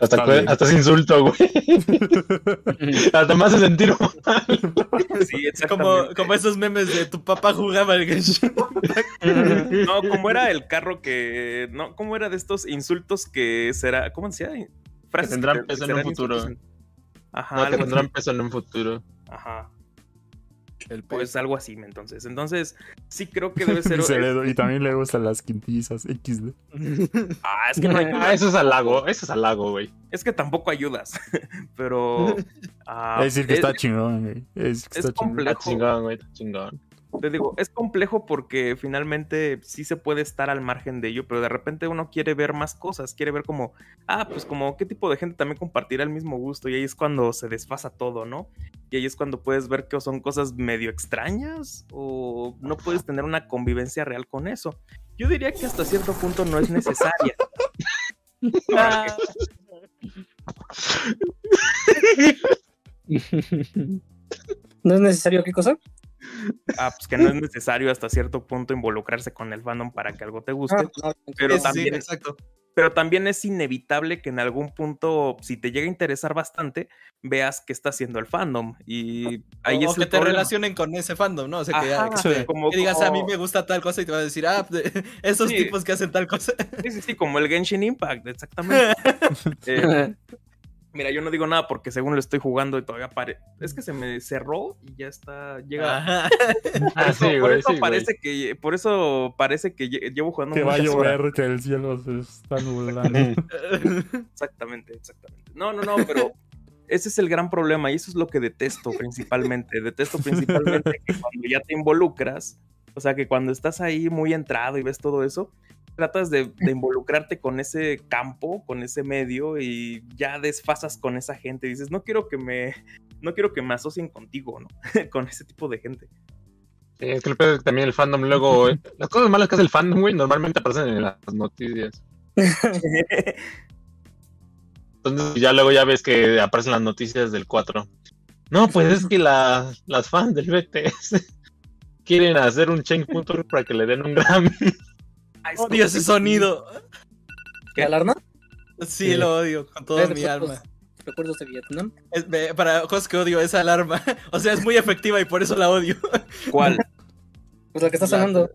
Hasta, hasta ese insulto, güey. [LAUGHS] hasta más se sentir mal. sí, como, como esos memes de tu papá jugaba Genshin. No, como era el carro que. No, como era de estos insultos que será. ¿Cómo decía? Frases tendrán peso en un futuro. Ajá, No, que tendrán peso en un futuro. Ajá. El Pues algo así, entonces. Entonces, sí creo que debe [LAUGHS] ser. Y, se le- y también le gustan las quintillizas XD. [LAUGHS] Ah, es que no ayuda. Ah, eso es halago, eso es halago, güey. Es que tampoco ayudas. [LAUGHS] Pero. ah, es decir, que es- está chingón, güey. Es, que es está chingón. complejo. Está chingón, güey, está chingón. Te digo, es complejo porque finalmente sí se puede estar al margen de ello, pero de repente uno quiere ver más cosas, quiere ver como, ah, pues como qué tipo de gente también compartirá el mismo gusto y ahí es cuando se desfasa todo, ¿no? Y ahí es cuando puedes ver que son cosas medio extrañas o no puedes tener una convivencia real con eso. Yo diría que hasta cierto punto no es necesaria. [LAUGHS] ¿No es necesario qué cosa? Ah, pues que no es necesario hasta cierto punto involucrarse con el fandom para que algo te guste. Ah, Pero Sí, sí, también- exacto. pero también es inevitable que en algún punto, si te llega a interesar bastante, veas qué está haciendo el fandom. Y ahí o es que te problema. relacionen con ese fandom, ¿no? O sea, que, Ajá, que- sí, como- que digas, a mí me gusta tal cosa y te van a decir, ah, de- [LAUGHS] esos tipos que hacen tal cosa. Sí, sí, sí, como el Genshin Impact, exactamente. [LAUGHS] Eh, mira, yo no digo nada porque según lo estoy jugando y todavía pare... Es que se me cerró y ya está. Llega. [LAUGHS] Por Ah, eso, sí, por güey, eso sí, güey. parece que. Por eso parece que lle- llevo jugando Que va a llover, que el cielo se está [LAUGHS] nublando. Exactamente, exactamente. No, no, no, pero ese es el gran problema y eso es lo que detesto principalmente. Detesto principalmente que cuando ya te involucras, o sea, que cuando estás ahí muy entrado y ves todo eso, tratas de, involucrarte con ese campo, con ese medio y ya desfasas con esa gente. Dices, no quiero que me, no quiero que me asocien contigo, ¿no? [LAUGHS] con ese tipo de gente. Sí, es que también el fandom luego. eh, Las cosas malas que hace el fandom, güey, normalmente aparecen en las noticias. Entonces ya luego ya ves que aparecen las noticias del 4. No, pues es que la- las fans del BTS quieren hacer un change.org para que le den un Grammy. Ay, Odio ese sonido. ¿Qué? ¿La alarma? Sí, lo odio con toda ¿Ves mi recuerdos- alma. Recuerdos de Vietnam. Es- para cosas que odio, esa alarma. [LAUGHS] O sea, es muy efectiva y por eso la odio. ¿Cuál? [LAUGHS] Pues la que está La- sonando.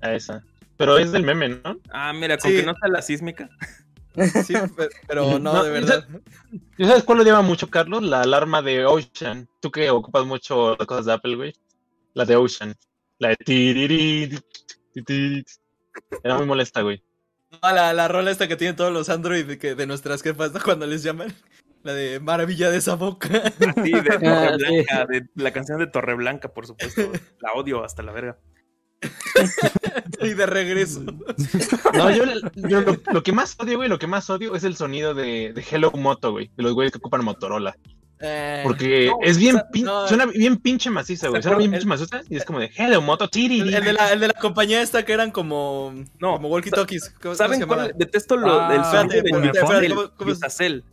A esa. Pero es del meme, ¿no? Ah, mira, con Sí. que no sea la sísmica. [LAUGHS] Sí, pe- pero no, No, de verdad. ¿Yo sabes cuál lo llama mucho, Carlos? La alarma de Ocean. Tú que ocupas mucho las cosas de Apple, güey. La de Ocean. La de tiriri, ti, ti, ti. Era muy molesta, güey. No, la, la rola esta que tienen todos los Android de, que, de nuestras jefas, ¿no? Cuando les llaman. La de maravilla de esa boca. Sí, de [LAUGHS] Ah, Torreblanca, de la canción de Torreblanca, por supuesto. La odio hasta la verga. [LAUGHS] y de regreso. No, yo, yo lo, lo que más odio, güey, lo que más odio es el sonido de, de Hello Moto, güey. De los güeyes que ocupan Motorola. Eh, Porque no, es bien, o sea, pin- no, suena bien pinche maciza, güey. ¿Se Suena bien pinche maciza y es como de Hello Moto, tiri. el, el de la, el de la compañía esta que eran como, No, como walkie-talkies. ¿Cómo, cómo se ¿Saben cuál? Detesto lo, Ah, el sonido Unifón del ¿cómo- cómo es? Yusacel.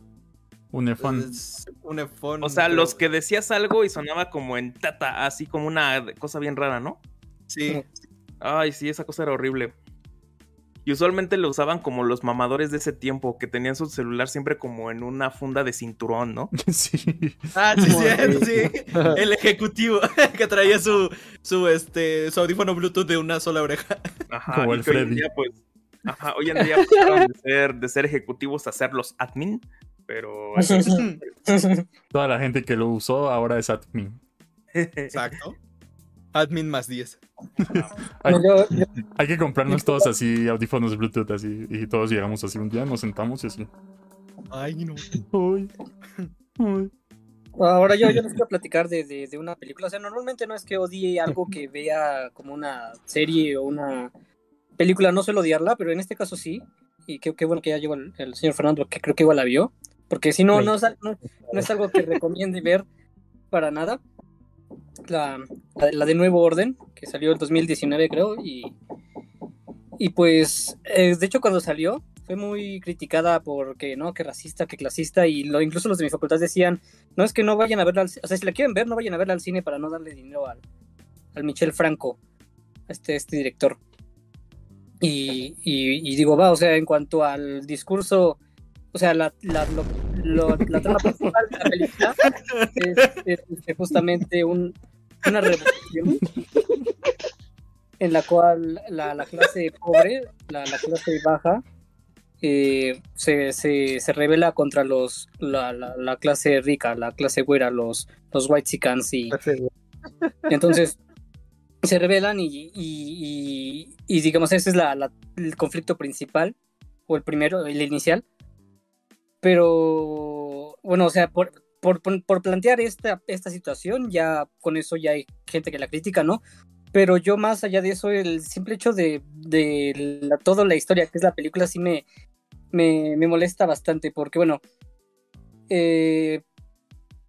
Un efón. Es un efón, O sea, pero- los que decías algo y sonaba como en tata, así como una cosa bien rara, ¿no? Sí. Ay, sí, esa cosa era horrible. Y usualmente lo usaban como los mamadores de ese tiempo, que tenían su celular siempre como en una funda de cinturón, ¿no? [LAUGHS] sí. Ah, sí, cierto, sí. [LAUGHS] El ejecutivo [LAUGHS] que traía su, su, este, su audífono Bluetooth de una sola oreja. Ajá, Como el que hoy en Freddy. día, pues, ajá, hoy en día pasaron de ser, de ser ejecutivos a ser los admin, pero Toda la gente que lo usó ahora es admin. Exacto. Admin más 10. [LAUGHS] Hay, que comprarnos todos así audífonos Bluetooth así y todos llegamos así un día, nos sentamos y así. Ay, no. Uy, uy. ahora yo, yo les quiero platicar de, de, de una película. O sea, normalmente no es que odie algo que vea como una serie o una película, no suelo odiarla, pero en este caso sí. Y qué, qué bueno que ya llegó el, el señor Fernando, que creo que igual la vio. Porque si no, no, es al- no, no es algo que recomiende ver para nada. La, la, de Nuevo Orden, que salió en 2019 creo, y, y pues, eh, de hecho cuando salió fue muy criticada porque, ¿no? Que racista, que clasista, y lo, incluso los de mi facultad decían, no es que no vayan a verla, al, o sea, si la quieren ver, no vayan a verla al cine para no darle dinero al, al Michel Franco, a este, este director. Y, y, digo, va, o sea, en cuanto al discurso, o sea, la, lo- la trama principal de la película es, es, este, justamente un, una revolución en la cual la, la clase pobre, la, la clase baja, eh, se, se, se revela contra los la, la, la clase rica, la clase güera, los, los white y entonces se rebelan y, y, y- y digamos ese es el conflicto principal o el primero, el inicial. Pero bueno, o sea, por, por, por- plantear esta, esta situación, ya con eso ya hay gente que la critica, ¿no? Pero yo más allá de eso, el simple hecho de, de la, toda la historia que es la película sí me, me, me molesta bastante porque, bueno, eh,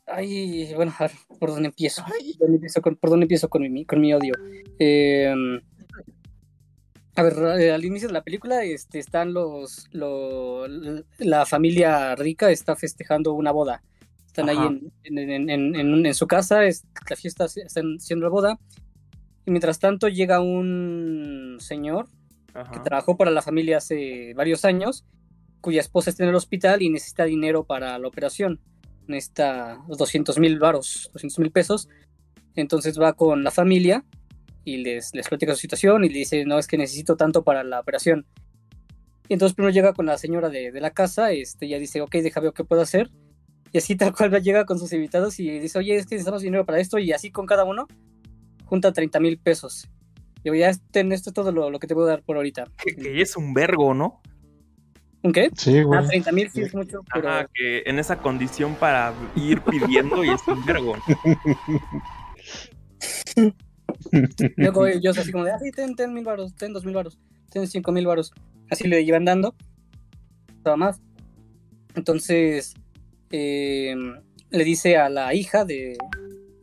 ay, bueno, a ver, ¿por dónde empiezo? ¿Por dónde empiezo con, por dónde empiezo con mi, con mi odio? Eh, a ver, eh, al inicio de la película este, están los, lo- la familia rica está festejando una boda. Están Ajá. ahí en, en, en- en- su casa, es, la fiesta, están haciendo la boda. Y mientras tanto llega un señor que Ajá. trabajó para la familia hace varios años, cuya esposa está en el hospital y necesita dinero para la operación. Necesita 200 mil varos, 200 mil pesos. Entonces va con la familia y les, les platica su situación y le dice, no, es que necesito tanto para la operación. Y entonces primero llega con la señora de, de la casa, este, ella dice, ok, deja ver qué puedo hacer. Y así [LAUGHS] tal cual llega con sus invitados y dice, oye, es que necesitamos dinero para esto. Y así con cada uno, junta 30 mil pesos. Digo, ya ten, esto es todo lo, lo que te puedo dar por ahorita. Que, que es un vergo, ¿no? ¿Un qué? Sí, Ah, güey. 30 mil sí es mucho, pero... Ajá, que en esa condición para ir pidiendo y es un vergo. [LAUGHS] [LAUGHS] Luego ellos [LAUGHS] así como de, ah, sí, ten, ten mil varos, ten dos mil varos, ten cinco mil varos. Así le iban dando. Nada más. Entonces, eh, le dice a la hija de,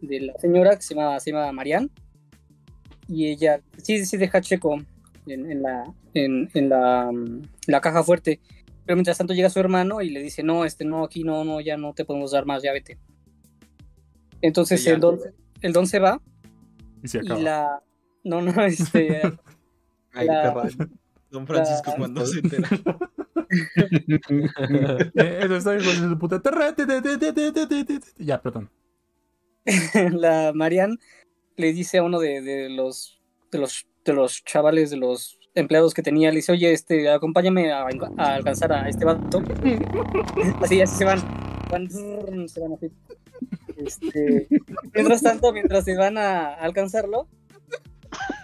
de la señora, que se llama, se llama Marianne, y ella, sí, sí, deja checo en, en la, en, en la, mm, la caja fuerte. Pero mientras tanto llega su hermano y le dice, no, este, no, aquí no, no, ya no te podemos dar más, ya vete. Entonces el don, el don se va y la... No, no, [LAUGHS] este... [LAUGHS] Ay, la... Don Francisco la... cuando se entera. [LAUGHS] Eso está bien, su puta. Ya, perdón. la marian le dice a uno de, de, los, de, los, de los chavales, de los empleados que tenía, le dice, oye, este, acompáñame a, alcanzar a este vato. así, así se van. van se van así. Este, [LAUGHS] mientras tanto, mientras se van a alcanzarlo,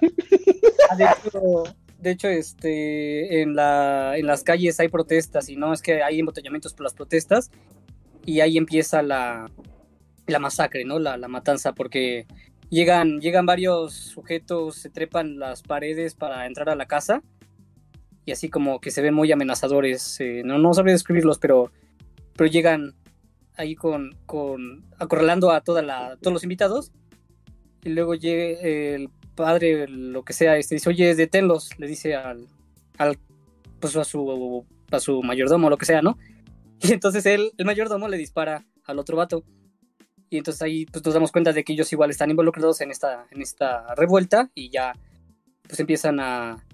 [LAUGHS] de hecho, de hecho, este, en, la, en las calles hay protestas y no es que hay embotellamientos por las protestas y ahí empieza la, la masacre, ¿no? La, la matanza, porque llegan, llegan varios sujetos, se trepan las paredes para entrar a la casa y así como que se ven muy amenazadores. Eh, no, no sabría describirlos, pero, pero llegan ahí con, con acorralando a toda la, todos los invitados y luego llega el padre, lo que sea, este dice, oye, deténlos, le dice al, al pues a su, a su mayordomo, lo que sea, ¿no? Y entonces él, el mayordomo le dispara al otro vato. Y entonces ahí pues, nos damos cuenta de que ellos igual están involucrados en esta, en esta revuelta y ya pues empiezan a,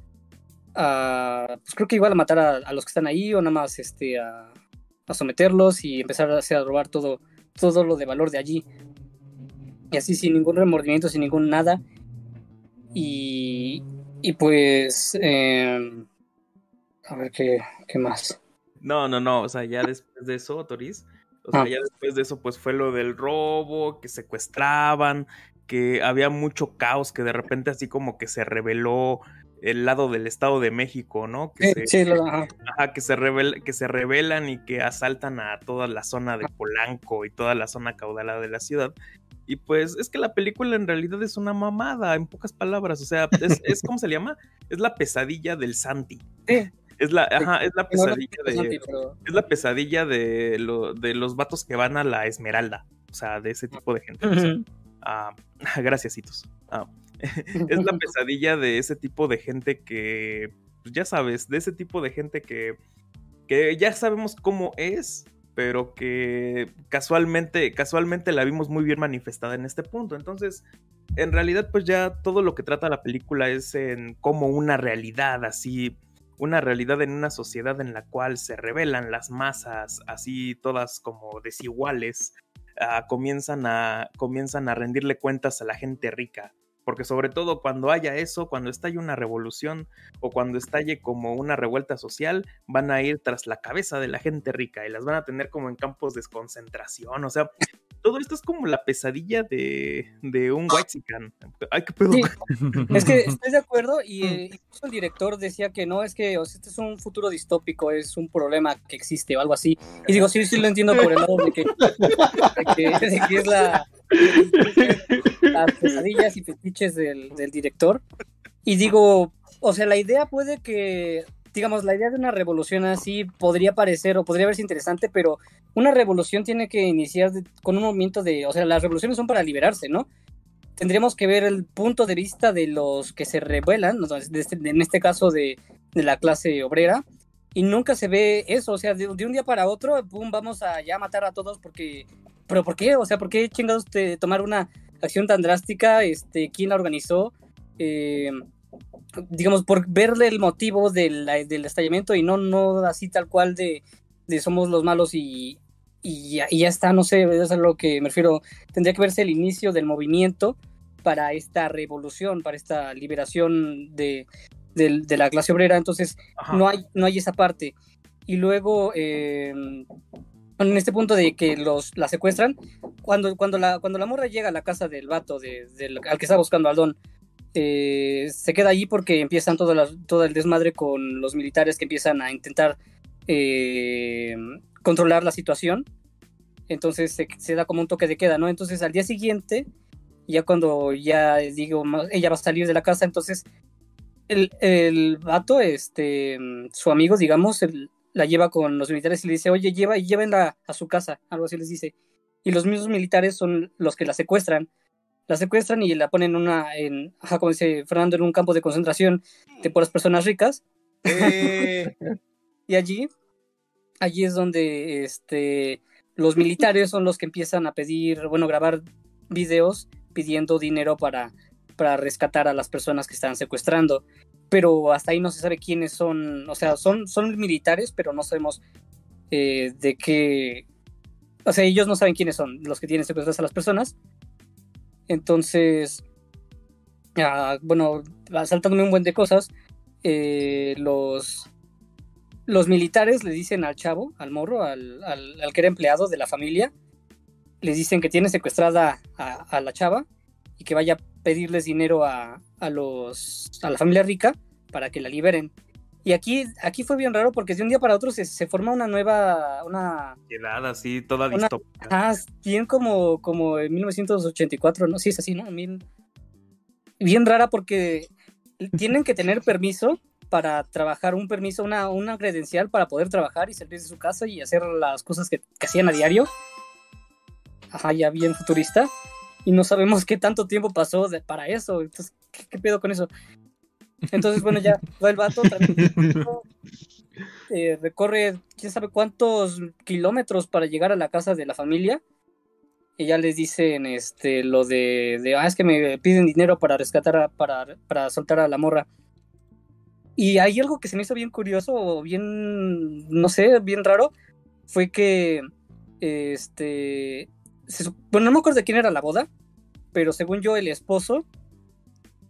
a pues creo que igual a matar a, a, los que están ahí o nada más este, a, a someterlos y empezar a, a robar todo, todo lo de valor de allí. Y así sin ningún remordimiento, sin ningún nada. Y, y pues, eh, a ver qué, qué más. No, no, no, o sea, ya después de eso, Toris, o sea, ah. ya después de eso, pues fue lo del robo, que secuestraban, que había mucho caos, que de repente así como que se reveló el lado del Estado de México, ¿no? Que, sí, se, sí, ajá. Ajá, que, se revel, que se rebelan y que asaltan a toda la zona de Polanco y toda la zona caudalada de la ciudad. Y pues es que la película en realidad es una mamada, en pocas palabras. O sea, es, [LAUGHS] es ¿cómo se le llama? Es la pesadilla del Santi. Sí. Es la, ajá, es la pesadilla de. Es la pesadilla de, lo, de los vatos que van a la Esmeralda. O sea, de ese tipo de gente. O sea, ah, [LAUGHS] gracias, Hitos. Ah, [LAUGHS] es la [LAUGHS] pesadilla de ese tipo de gente que. Pues ya sabes, de ese tipo de gente que. Que ya sabemos cómo es, pero que casualmente, casualmente la vimos muy bien manifestada en este punto. Entonces, en realidad, pues ya todo lo que trata la película es en como una realidad, así, una realidad en una sociedad en la cual se revelan las masas, así todas como desiguales, uh, comienzan, a, comienzan a rendirle cuentas a la gente rica porque sobre todo cuando haya eso, cuando estalle una revolución o cuando estalle como una revuelta social, van a ir tras la cabeza de la gente rica y las van a tener como en campos de concentración, o sea, todo esto es como la pesadilla de, de un whitezican. Ay, qué pedo. Sí. [LAUGHS] Es que estoy de acuerdo y eh, incluso el director decía que no, es que o sea, este es un futuro distópico, es un problema que existe o algo así. Y digo, sí, sí lo entiendo por el lado de que, de que, de que es la las pesadillas y fetiches del, del, director. Y digo, o sea, la idea puede que, digamos, la idea de una revolución así podría parecer o podría verse interesante, pero una revolución tiene que iniciar de, con un movimiento de, o sea, las revoluciones son para liberarse, ¿no? Tendríamos que ver el punto de vista de los que se rebelan, este, en este caso de, de la clase obrera, y nunca se ve eso, o sea, de, de, un día para otro, pum, vamos a ya matar a todos porque pero ¿por qué? O sea, ¿por qué chingados te, tomar una acción tan drástica? Este, ¿Quién la organizó? Eh, digamos, por verle el motivo del, del, estallamiento y no, no así tal cual de, de somos los malos y, y, ya, y, ya, está, no sé, eso es a lo que me refiero. Tendría que verse el inicio del movimiento para esta revolución, para esta liberación de, de, de la clase obrera. Entonces, no hay, no hay esa parte. Y luego, eh, en este punto de que los la secuestran, cuando, cuando, la, cuando la morra llega a la casa del vato, de, al que está buscando al don, eh, se queda allí porque empiezan todo, la, el desmadre con los militares que empiezan a intentar eh, controlar la situación. Entonces se, se, da como un toque de queda, ¿no? Entonces al día siguiente, ya cuando ya digo, ella va a salir de la casa, entonces el, el vato, este, su amigo, digamos, el, la lleva con los militares y le dice, oye, lleva y llévenla a su casa, algo así les dice. Y los mismos militares son los que la secuestran. La secuestran y la ponen una, en, ajá, como dice Fernando, en un campo de concentración de puras personas ricas. Eh. [LAUGHS] y allí, allí es donde este, los militares son los que empiezan a pedir, bueno, grabar videos pidiendo dinero para, para rescatar a las personas que están secuestrando pero hasta ahí no se sabe quiénes son, o sea, son, son militares, pero no sabemos eh, de qué, o sea, ellos no saben quiénes son los que tienen secuestradas a las personas. Entonces, ah, bueno, saltándome un buen de cosas, eh, los, los militares le dicen al chavo, al morro, al, al, al que era empleado de la familia, les dicen que tiene secuestrada a, a la chava y que vaya pedirles dinero a, a, los, a la familia rica para que la liberen. Y aquí, aquí fue bien raro porque de un día para otro se, se forma una nueva, una... Quedad así, toda Una- distópica. Ah, bien como, como en 1984, ¿no? Sí, es así, ¿no? Bien, bien rara porque tienen que tener permiso para trabajar, un permiso, una, una credencial para poder trabajar y salir de su casa y hacer las cosas que, que hacían a diario. Ajá, ya bien futurista. Y no sabemos qué tanto tiempo pasó de- para eso. Entonces, ¿qué, qué pedo con eso? Entonces, bueno, ya va el vato vez. [LAUGHS] Eh, recorre quién sabe cuántos kilómetros para llegar a la casa de la familia. Y ya les dicen este lo de, de, ah, es que me piden dinero para rescatar, a- para, para soltar a la morra. Y hay algo que se me hizo bien curioso, o bien, no sé, bien raro, fue que, este, se bueno, no me acuerdo de quién era la boda, pero según yo, el esposo,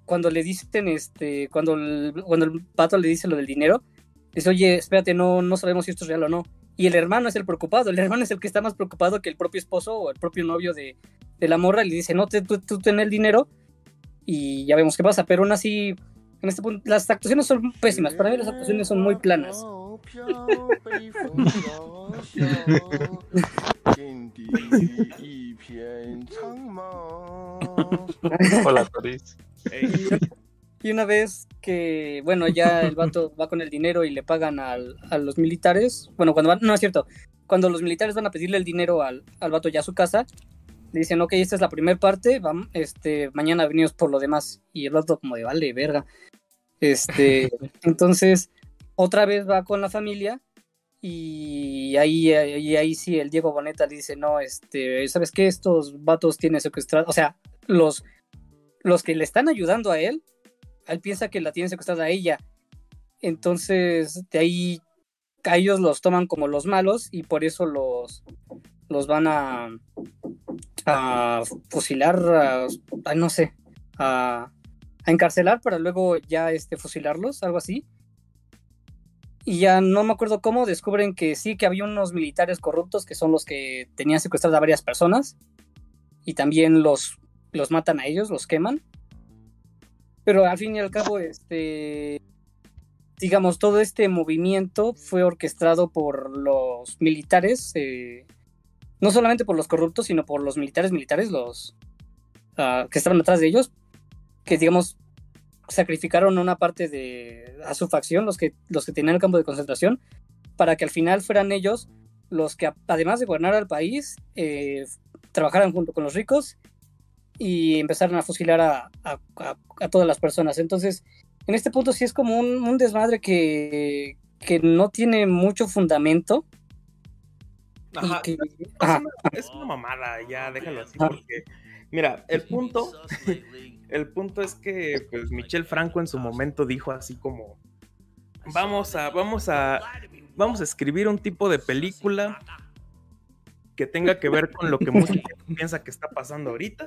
cuando le dicen, este, cuando el, cuando el pato le dice lo del dinero, dice, oye, espérate, no, no sabemos si esto es real o no. Y el hermano es el preocupado, el hermano es el que está más preocupado que el propio esposo o el propio novio de, de la morra, le dice, no, te, tú, tú ten el dinero, y ya vemos qué pasa, pero aún así, en este punto, las actuaciones son pésimas, para mí las actuaciones son muy planas. [LAUGHS] Hola, Toris. Y una vez que, bueno, ya el vato va con el dinero y le pagan al- a los militares, bueno, cuando van, no es cierto, cuando los militares van a pedirle el dinero al, al vato ya a su casa, le dicen, ok, esta es la primera parte, vamos, este, mañana venimos por lo demás. Y el vato como de, vale, verga. Este, [LAUGHS] entonces, otra vez va con la familia y ahí, ahí, ahí sí el Diego Boneta dice, no, este, ¿sabes qué? Estos vatos tienen secuestrados, o sea, los, los que le están ayudando a él, él piensa que la tiene secuestrada a ella. Entonces, de ahí ellos los toman como los malos y por eso los, los van a, a fusilar, a no sé, a, a encarcelar para luego ya este, fusilarlos, algo así. Y ya no me acuerdo cómo descubren que sí, que había unos militares corruptos que son los que tenían secuestradas a varias personas y también los, los matan a ellos, los queman. Pero al fin y al cabo, este, digamos, todo este movimiento fue orquestado por los militares, eh, no solamente por los corruptos, sino por los militares militares, los ah, que estaban atrás de ellos, que digamos sacrificaron una parte de a su facción, los que los que tenían el campo de concentración, para que al final fueran ellos los que además de gobernar al país, eh, trabajaran junto con los ricos y empezaron a fusilar a, a- a- a todas las personas. Entonces, en este punto sí es como un, un desmadre que, que no tiene mucho fundamento. Ajá, que- es, ajá, una, es una mamada, ya déjalo así, porque, mira, el punto, [LAUGHS] el punto es que, pues, Michel Franco en su momento dijo así como, vamos a, vamos a, vamos a escribir un tipo de película que tenga que ver con lo que mucha [LAUGHS] gente piensa que está pasando ahorita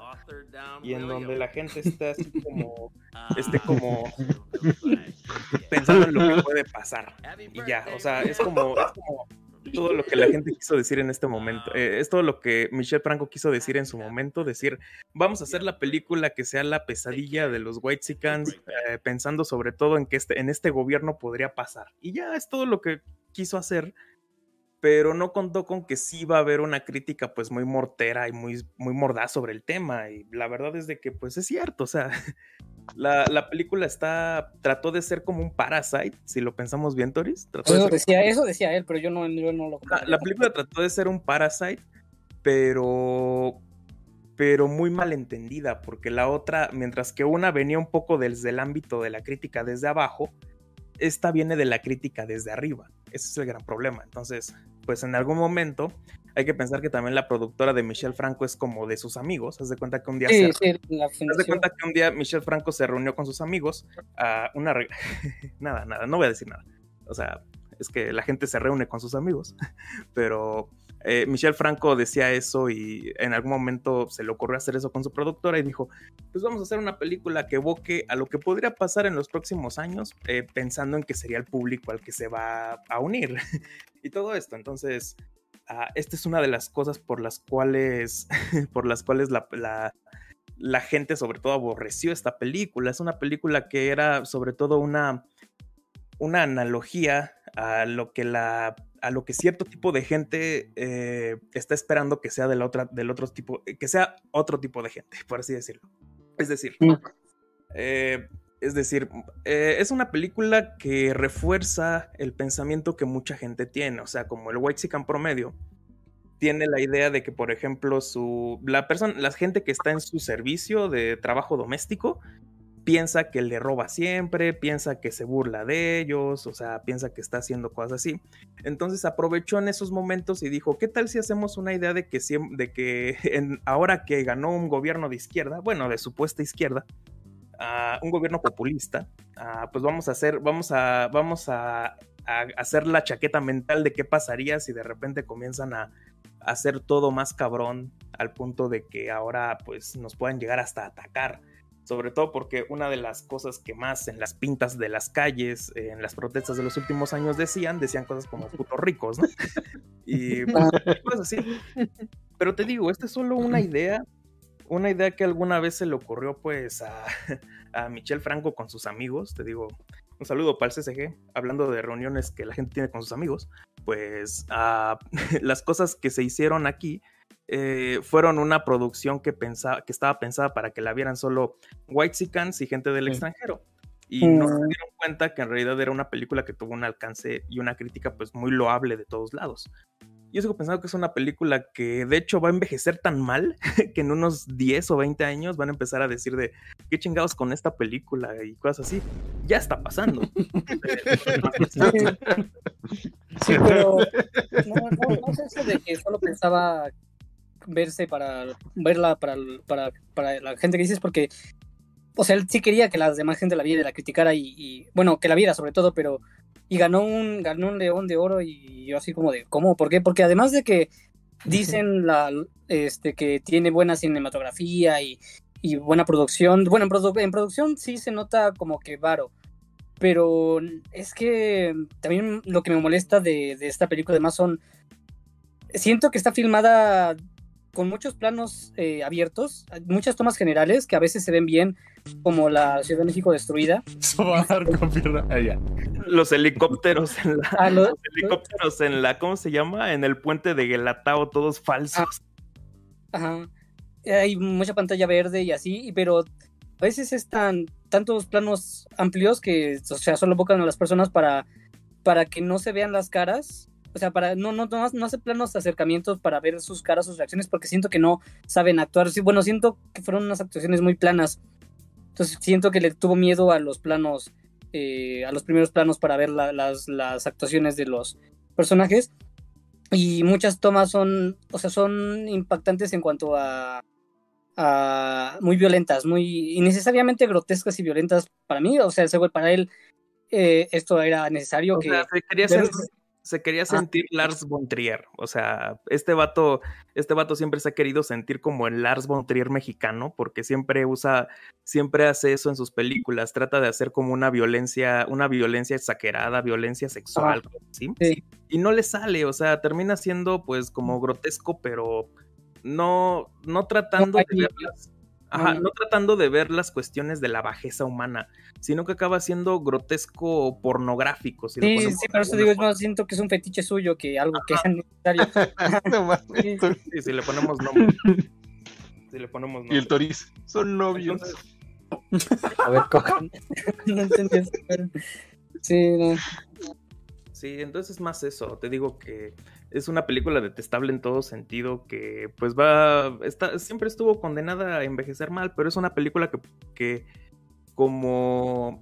y en donde la gente está así como, esté como [LAUGHS] pensando en lo que puede pasar y ya, o sea, es como, es como todo lo que la gente quiso decir en este momento. Eh, es todo lo que Michel Franco quiso decir en su momento, decir, vamos a hacer la película que sea la pesadilla de los White eh, pensando sobre todo en que este, en este gobierno podría pasar. Y ya es todo lo que quiso hacer, pero no contó con que sí va a haber una crítica pues muy mortera y muy, muy mordaz sobre el tema. Y la verdad es de que pues es cierto, o sea, [LAUGHS] la, la película está, trató de ser como un parasite, si lo pensamos bien, Toris. Trató eso, decía, eso decía él, pero yo no, yo no lo la, la película trató de ser un Parasite, pero pero muy mal entendida, porque la otra, mientras que una venía un poco desde el ámbito de la crítica desde abajo, esta viene de la crítica desde arriba. Ese es el gran problema. Entonces, pues en algún momento hay que pensar que también la productora de Michelle Franco es como de sus amigos. Haz de cuenta que un día Sí, se sí, Haz de cuenta que un día Michelle Franco se reunió con sus amigos a una... [LAUGHS] nada, nada, no voy a decir nada. O sea, es que la gente se reúne con sus amigos, [LAUGHS] pero eh, Michelle Franco decía eso y en algún momento se le ocurrió hacer eso con su productora y dijo, pues vamos a hacer una película que evoque a lo que podría pasar en los próximos años, eh, pensando en que sería el público al que se va a unir [LAUGHS] y todo esto. Entonces, uh, esta es una de las cosas por las cuales, [LAUGHS] por las cuales la, la, la gente sobre todo aborreció esta película. Es una película que era sobre todo una, una analogía a lo que la a lo que cierto tipo de gente eh, está esperando que sea de la otra, del otro tipo, que sea otro tipo de gente, por así decirlo. Es decir, eh, es decir, eh, es una película que refuerza el pensamiento que mucha gente tiene, o sea, como el white sican promedio tiene la idea de que, por ejemplo, su la persona, la gente que está en su servicio de trabajo doméstico piensa que le roba siempre, piensa que se burla de ellos, o sea, piensa que está haciendo cosas así. Entonces aprovechó en esos momentos y dijo, ¿qué tal si hacemos una idea de que, de que [LAUGHS] en, ahora que ganó un gobierno de izquierda, bueno, de supuesta izquierda, uh, un gobierno populista, uh, pues vamos a hacer, vamos a, vamos a, a hacer la chaqueta mental de qué pasaría si de repente comienzan a hacer todo más cabrón al punto de que ahora pues nos puedan llegar hasta atacar sobre todo porque una de las cosas que más en las pintas de las calles, en las protestas de los últimos años decían, decían cosas como putos ricos, ¿no? [LAUGHS] Y pues, cosas así. Pero te digo, esta es solo una idea, una idea que alguna vez se le ocurrió pues a, [LAUGHS] a Michel Franco con sus amigos, te digo, un saludo para el CSG, hablando de reuniones que la gente tiene con sus amigos, pues uh, [LAUGHS] las cosas que se hicieron aquí eh, fueron una producción que, pensaba, que estaba pensada para que la vieran solo Whitesicans y gente del extranjero. Y no se dieron cuenta que en realidad era una película que tuvo un alcance y una crítica pues muy loable de todos lados. Yo sigo pensando que es una película que de hecho va a envejecer tan mal [LAUGHS] que en unos 10 o 20 años van a empezar a decir de qué chingados con esta película y cosas así. Ya está pasando. [LAUGHS] sí, pero no, no, no sé eso de que solo pensaba verse para verla para, para, para la gente que dices porque o sea él sí quería que la demás gente la viera y la criticara y, bueno que la viera sobre todo pero y ganó un ganó un león de oro y yo así como de cómo por qué porque además de que dicen la este que tiene buena cinematografía y, y buena producción bueno en, en producción sí se nota como que varo pero es que también lo que me molesta de, de esta película además son siento que está filmada con muchos planos eh, abiertos, muchas tomas generales que a veces se ven bien, como la Ciudad de México destruida. [LAUGHS] Ah, los helicópteros en la, ah, los, helicópteros en la, ¿cómo se llama? En el puente de Gelatao, todos falsos. Ah, ajá. Hay mucha pantalla verde y así, pero a veces están tantos planos amplios que, o sea, solo bocan a las personas para, para que no se vean las caras o sea, para no, no, no, no hace planos acercamientos para ver sus caras, sus reacciones, porque siento que no saben actuar. Sí, bueno, siento que fueron unas actuaciones muy planas. Entonces siento que le tuvo miedo a los planos, eh, a los primeros planos para ver las, las actuaciones de los personajes. Y muchas tomas son, o sea, son impactantes en cuanto a, a muy violentas, muy innecesariamente grotescas y violentas para mí. O sea, para él eh, esto era necesario. que quería ser se quería ah, sentir Lars von Trier. O sea, este vato, este vato siempre se ha querido sentir como el Lars von Trier mexicano, porque siempre usa, siempre hace eso en sus películas. Trata de hacer como una violencia, una violencia exagerada, violencia sexual, ¿sí? Y no le sale, o sea, termina siendo pues como grotesco, pero no, no tratando de verlas, ajá, no tratando de ver las cuestiones de la bajeza humana sino que acaba siendo grotesco o pornográfico. sí, sí, pero eso digo, es más, siento que es un fetiche suyo que algo que es necesario. [LAUGHS] sí, si le ponemos nombre. [LAUGHS] Si le ponemos nombre. Y el Toris, son novios. A ver, cojan. [LAUGHS] no entendí eso, pero... Sí, no. Sí, entonces es más eso. Te digo que es una película detestable en todo sentido, que pues va, está, siempre estuvo condenada a envejecer mal, pero es una película que, que como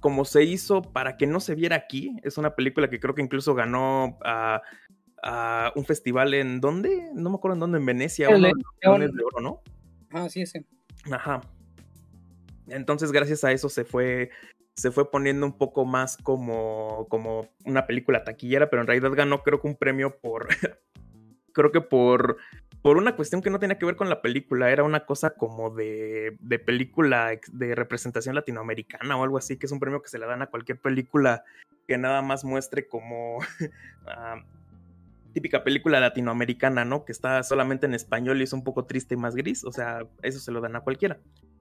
como se hizo para que no se viera aquí. Es una película que creo que incluso ganó a, un festival en ¿dónde? No me acuerdo en dónde, en Venecia, uno de, de oro, ¿no? Ah, sí, sí. Ajá. Entonces, gracias a eso se fue, se fue poniendo un poco más como, como una película taquillera, pero en realidad ganó creo que un premio por, [LAUGHS] creo que por, por una cuestión que no tenía que ver con la película, era una cosa como de, de película de representación latinoamericana o algo así, que es un premio que se le dan a cualquier película que nada más muestre como... [LAUGHS] ah, típica película latinoamericana, ¿no? Que está solamente en español y es un poco triste y más gris, o sea, eso se lo dan a cualquiera.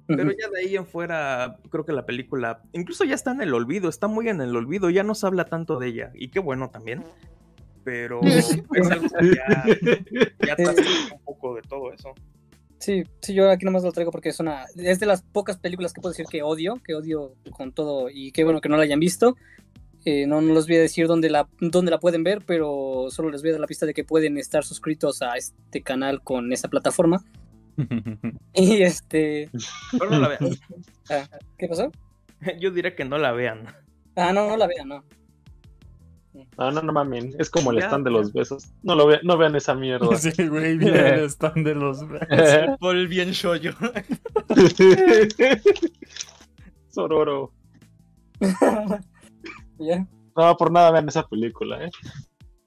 Pero ya de ahí en fuera, creo que la película, incluso ya está en el olvido, está muy en el olvido, ya no se habla tanto de ella, y qué bueno también. Pero es algo que ya, un poco de todo eso. Sí, sí, yo aquí nomás lo traigo porque es una. Es de las pocas películas que puedo decir que odio, que odio con todo, y qué bueno que no la hayan visto. Eh, no, no les voy a decir dónde la, dónde la pueden ver, pero solo les voy a dar la pista de que pueden estar suscritos a este canal con esa plataforma. [LAUGHS] Y [LAUGHS] este. Pero no la vean. ah, [LAUGHS] ¿Qué pasó? Yo diría que no la vean. Ah, no, no la vean, no. No, no, no mamen. Es como el Ya, stand de los besos. No lo vean, no vean esa mierda. Sí, güey, mira el stand de los. Por el bien shoyo. Sororo. ¿Ya? No, por nada vean esa película, ¿eh?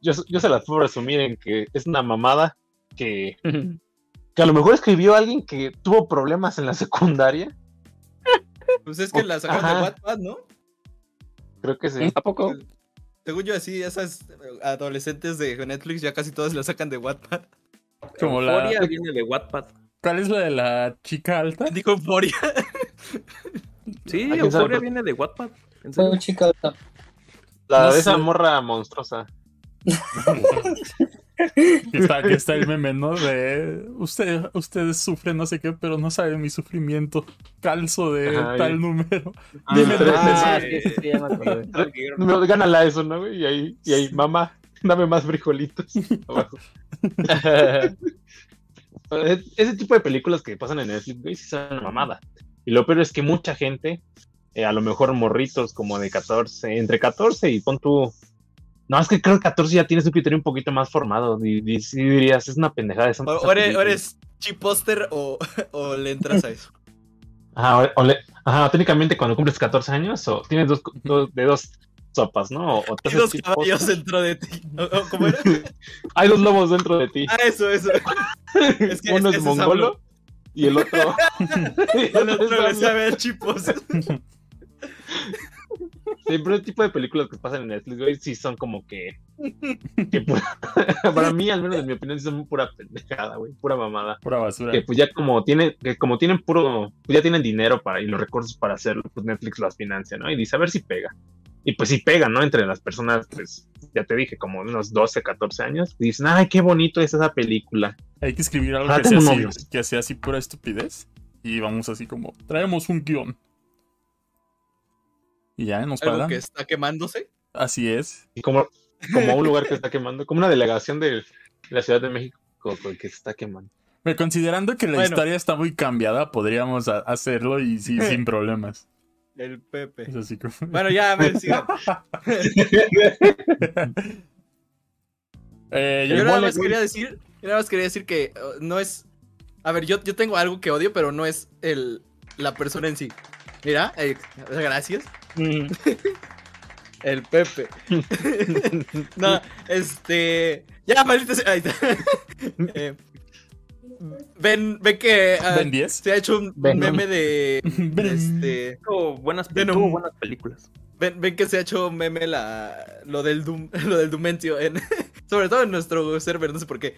Yo, yo se las puedo resumir en que es una mamada que, que a lo mejor escribió alguien que tuvo problemas en la secundaria. Pues es que la sacaron Ajá. de Wattpad, ¿no? Creo que sí. ¿A poco? Según yo, así, esas eh, adolescentes de Netflix ya casi todas la sacan de Wattpad. Como la- Euphoria viene de Wattpad. ¿Cuál es la de la chica alta? Dijo Euforia. Sí, ¿A quién Euphoria sabe? viene de Wattpad. Fue chica. La No de esa morra monstruosa. [LAUGHS] [LAUGHS] Está, que está el meme, ¿no? De usted, ustedes sufren no sé qué, pero no saben mi sufrimiento. Calzo de Ajá, tal y- número. Ah, Dime tres, Ah, sí, sí, sí. [LAUGHS] No, gánala eso, ¿no? Y ahí, y ahí, mamá, dame más frijolitos [LAUGHS] abajo. Ese tipo de películas que pasan en Netflix, güey, sí son una mamada. Y lo peor es que mucha gente, eh, a lo mejor morritos como de 14, entre 14 y pon tú. No, es que creo que 14 ya tienes un criterio un poquito más formado. Y, y dirías, es una pendejada. Esa, O, eres, o eres chiposter o, [LAUGHS] o le entras a eso. Ajá, o- o le- ajá, técnicamente cuando cumples 14 años, o tienes dos, dos- de dos sopas, ¿no? O, o te Y haces dos caballos dentro de ti. ¿O- o ¿Cómo era? [LAUGHS] Hay dos lobos dentro de ti. Ah, eso, eso. [LAUGHS] Es que Uno es es, mongolo y el otro. El otro le es sabe a chipos. Pero el tipo de películas que pasan en Netflix, güey, sí son como que. que pura- [LAUGHS] para mí, al menos en mi opinión, son pura pendejada, güey, pura mamada. Pura basura. Que pues ya como tiene, que como tienen puro, pues ya tienen dinero para, y los recursos para hacerlo, pues Netflix las financia, ¿no? Y dice, a ver si pega. Y pues sí pega, ¿no? Entre las personas, pues, ya te dije, como unos 12, 14 años, y dicen, ay, qué bonito es esa película. Hay que escribir algo Ah, que, sea así, que sea así pura estupidez. Y vamos así como, traemos un guion. Y ya nos Algo pagan. que está quemándose. Así es. Y como, como un lugar que está quemando, como una delegación de la Ciudad de México que se está quemando. Pero considerando que la Bueno. historia está muy cambiada, podríamos hacerlo y sí, [LAUGHS] sin problemas. El Pepe. Es así como... Bueno, ya, a ver, sigan. [LAUGHS] Eh, Yo yo- nada más quería decir, yo nada más quería decir que uh, no es. A ver, yo, yo tengo algo que odio, pero no es el la persona en sí. Mira, eh, gracias. [LAUGHS] El Pepe. [LAUGHS] no, este. Ya, maldita sea. Ahí está. [LAUGHS] Eh, ven, ven que ah, ¿Ven 10? se ha hecho un Ven. meme de. Ven. este. Tuvo buenas, Venom. tuvo buenas películas. Ven, ven que se ha hecho meme la, lo del Doom, [LAUGHS] lo del Dumentio en, [LAUGHS] sobre todo en nuestro server, no sé por qué.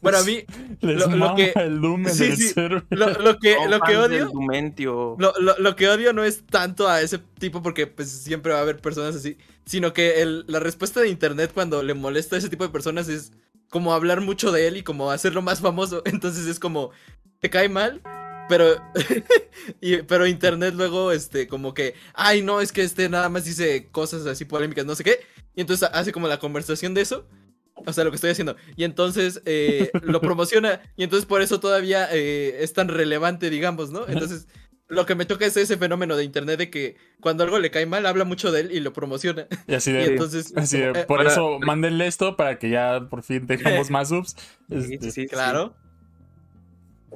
Bueno, a mí, [LAUGHS] Les lo- que- el Doom en sí, el sí. server. lo, lo que, lo que odio, Dumentio. lo, lo- lo que odio no es tanto a ese tipo porque pues siempre va a haber personas así, sino que el- la respuesta de internet cuando le molesta a ese tipo de personas es como hablar mucho de él y como hacerlo más famoso. Entonces es como, te cae mal, pero, [LAUGHS] y- pero internet luego, este, como que, ay, no, es que este nada más dice cosas así polémicas, no sé qué. Y entonces hace como la conversación de eso. O sea, lo que estoy haciendo. Y entonces eh, [LAUGHS] lo promociona. Y entonces por eso todavía eh, es tan relevante, digamos, ¿no? Entonces, lo que me choca es ese fenómeno de internet de que cuando algo le cae mal, habla mucho de él y lo promociona. Y así Y de... entonces. Así de, eh, por para- eso mándenle esto para que ya por fin tengamos [LAUGHS] más subs. Sí, Este, sí, sí, Claro.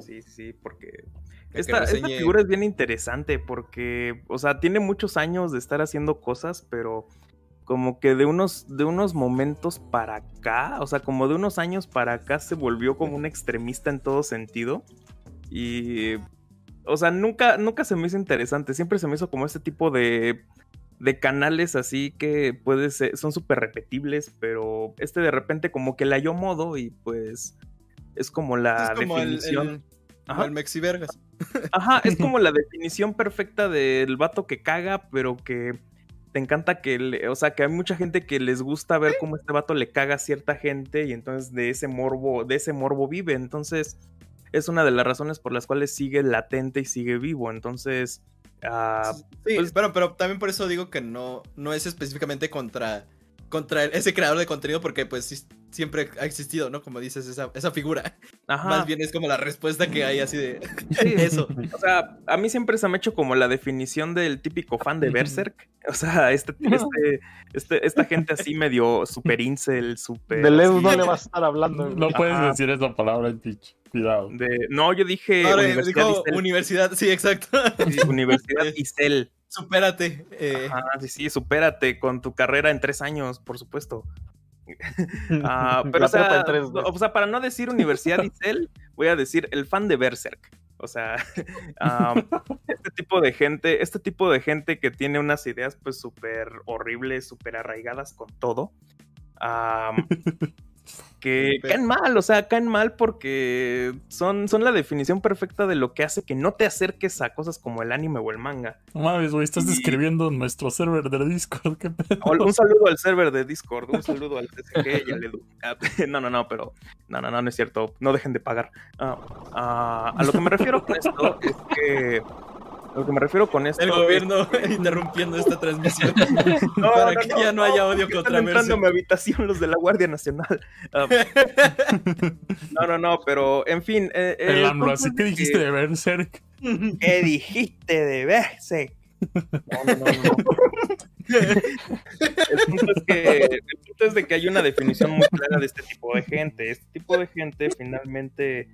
Sí, sí, porque Esta, esta figura es bien interesante porque, o sea, tiene muchos años de estar haciendo cosas, pero como que de unos, de unos momentos para acá, o sea, como de unos años para acá se volvió como un extremista en todo sentido. Y, o sea, nunca, nunca se me hizo interesante, siempre se me hizo como este tipo de, de canales así que puede ser, son súper repetibles, pero este de repente como que le halló modo y pues es como la es como el, definición. el, Ajá. el Mexivergas. Ajá, es como [LAUGHS] la definición perfecta del vato que caga, pero que te encanta que, le- o sea, que hay mucha gente que les gusta ver cómo este vato le caga a cierta gente y entonces de ese morbo, de ese morbo vive. Entonces, es una de las razones por las cuales sigue latente y sigue vivo. Entonces, ah, Sí, Pues- pero, pero también por eso digo que no, no es específicamente contra, contra ese creador de contenido, porque pues sí, siempre ha existido, ¿no? Como dices, esa, esa figura. ajá. Más bien es como la respuesta que hay así de Sí. [LAUGHS] eso. [LAUGHS] O sea, a mí siempre se me ha hecho como la definición del típico fan de Berserk. O sea, este, este, este- esta gente así medio super incel, super. De así- no le vas a estar hablando. No puedes decir esa palabra en Twitch. Cuidado. de- no, yo dije Ahora Universidad dijo Isel. universidad, sí, exacto. Sí, Universidad [LAUGHS] Isel. Supérate. eh, Ajá, sí, sí, supérate con tu carrera en tres años, por supuesto. [LAUGHS] Ah, pero, o sea, o para no decir Universidad [LAUGHS] Isel, voy a decir el fan de Berserk. O sea, [LAUGHS] este tipo de gente, este tipo de gente que tiene unas ideas pues súper horribles, súper arraigadas con todo. Que Pero- caen mal, o sea, caen mal porque son, son la definición perfecta de lo que hace que no te acerques a cosas como el anime o el manga. No mames, güey, estás Y- describiendo nuestro server de Discord. ¿Qué pedo? Un saludo al server de Discord, un saludo al TCG y al Edu. [LAUGHS] Ah, [LAUGHS] No, no, no, pero no, no, no, no es cierto. No dejen de pagar. Ah, ah, a lo que me refiero con esto es que. Lo que me refiero con esto. el gobierno [LAUGHS] interrumpiendo esta transmisión [LAUGHS] No, [LAUGHS] para no, que no, ya no haya odio contra Están entrando a mi habitación los de la Guardia Nacional. Ah, no, no, no, pero en fin. eh, eh, El AMLO, punto así que dijiste de Berserk. ¿Qué dijiste de Berserk? No, no, no, no. El punto, es que, el punto es de que hay una definición muy clara de este tipo de gente. Este tipo de gente finalmente,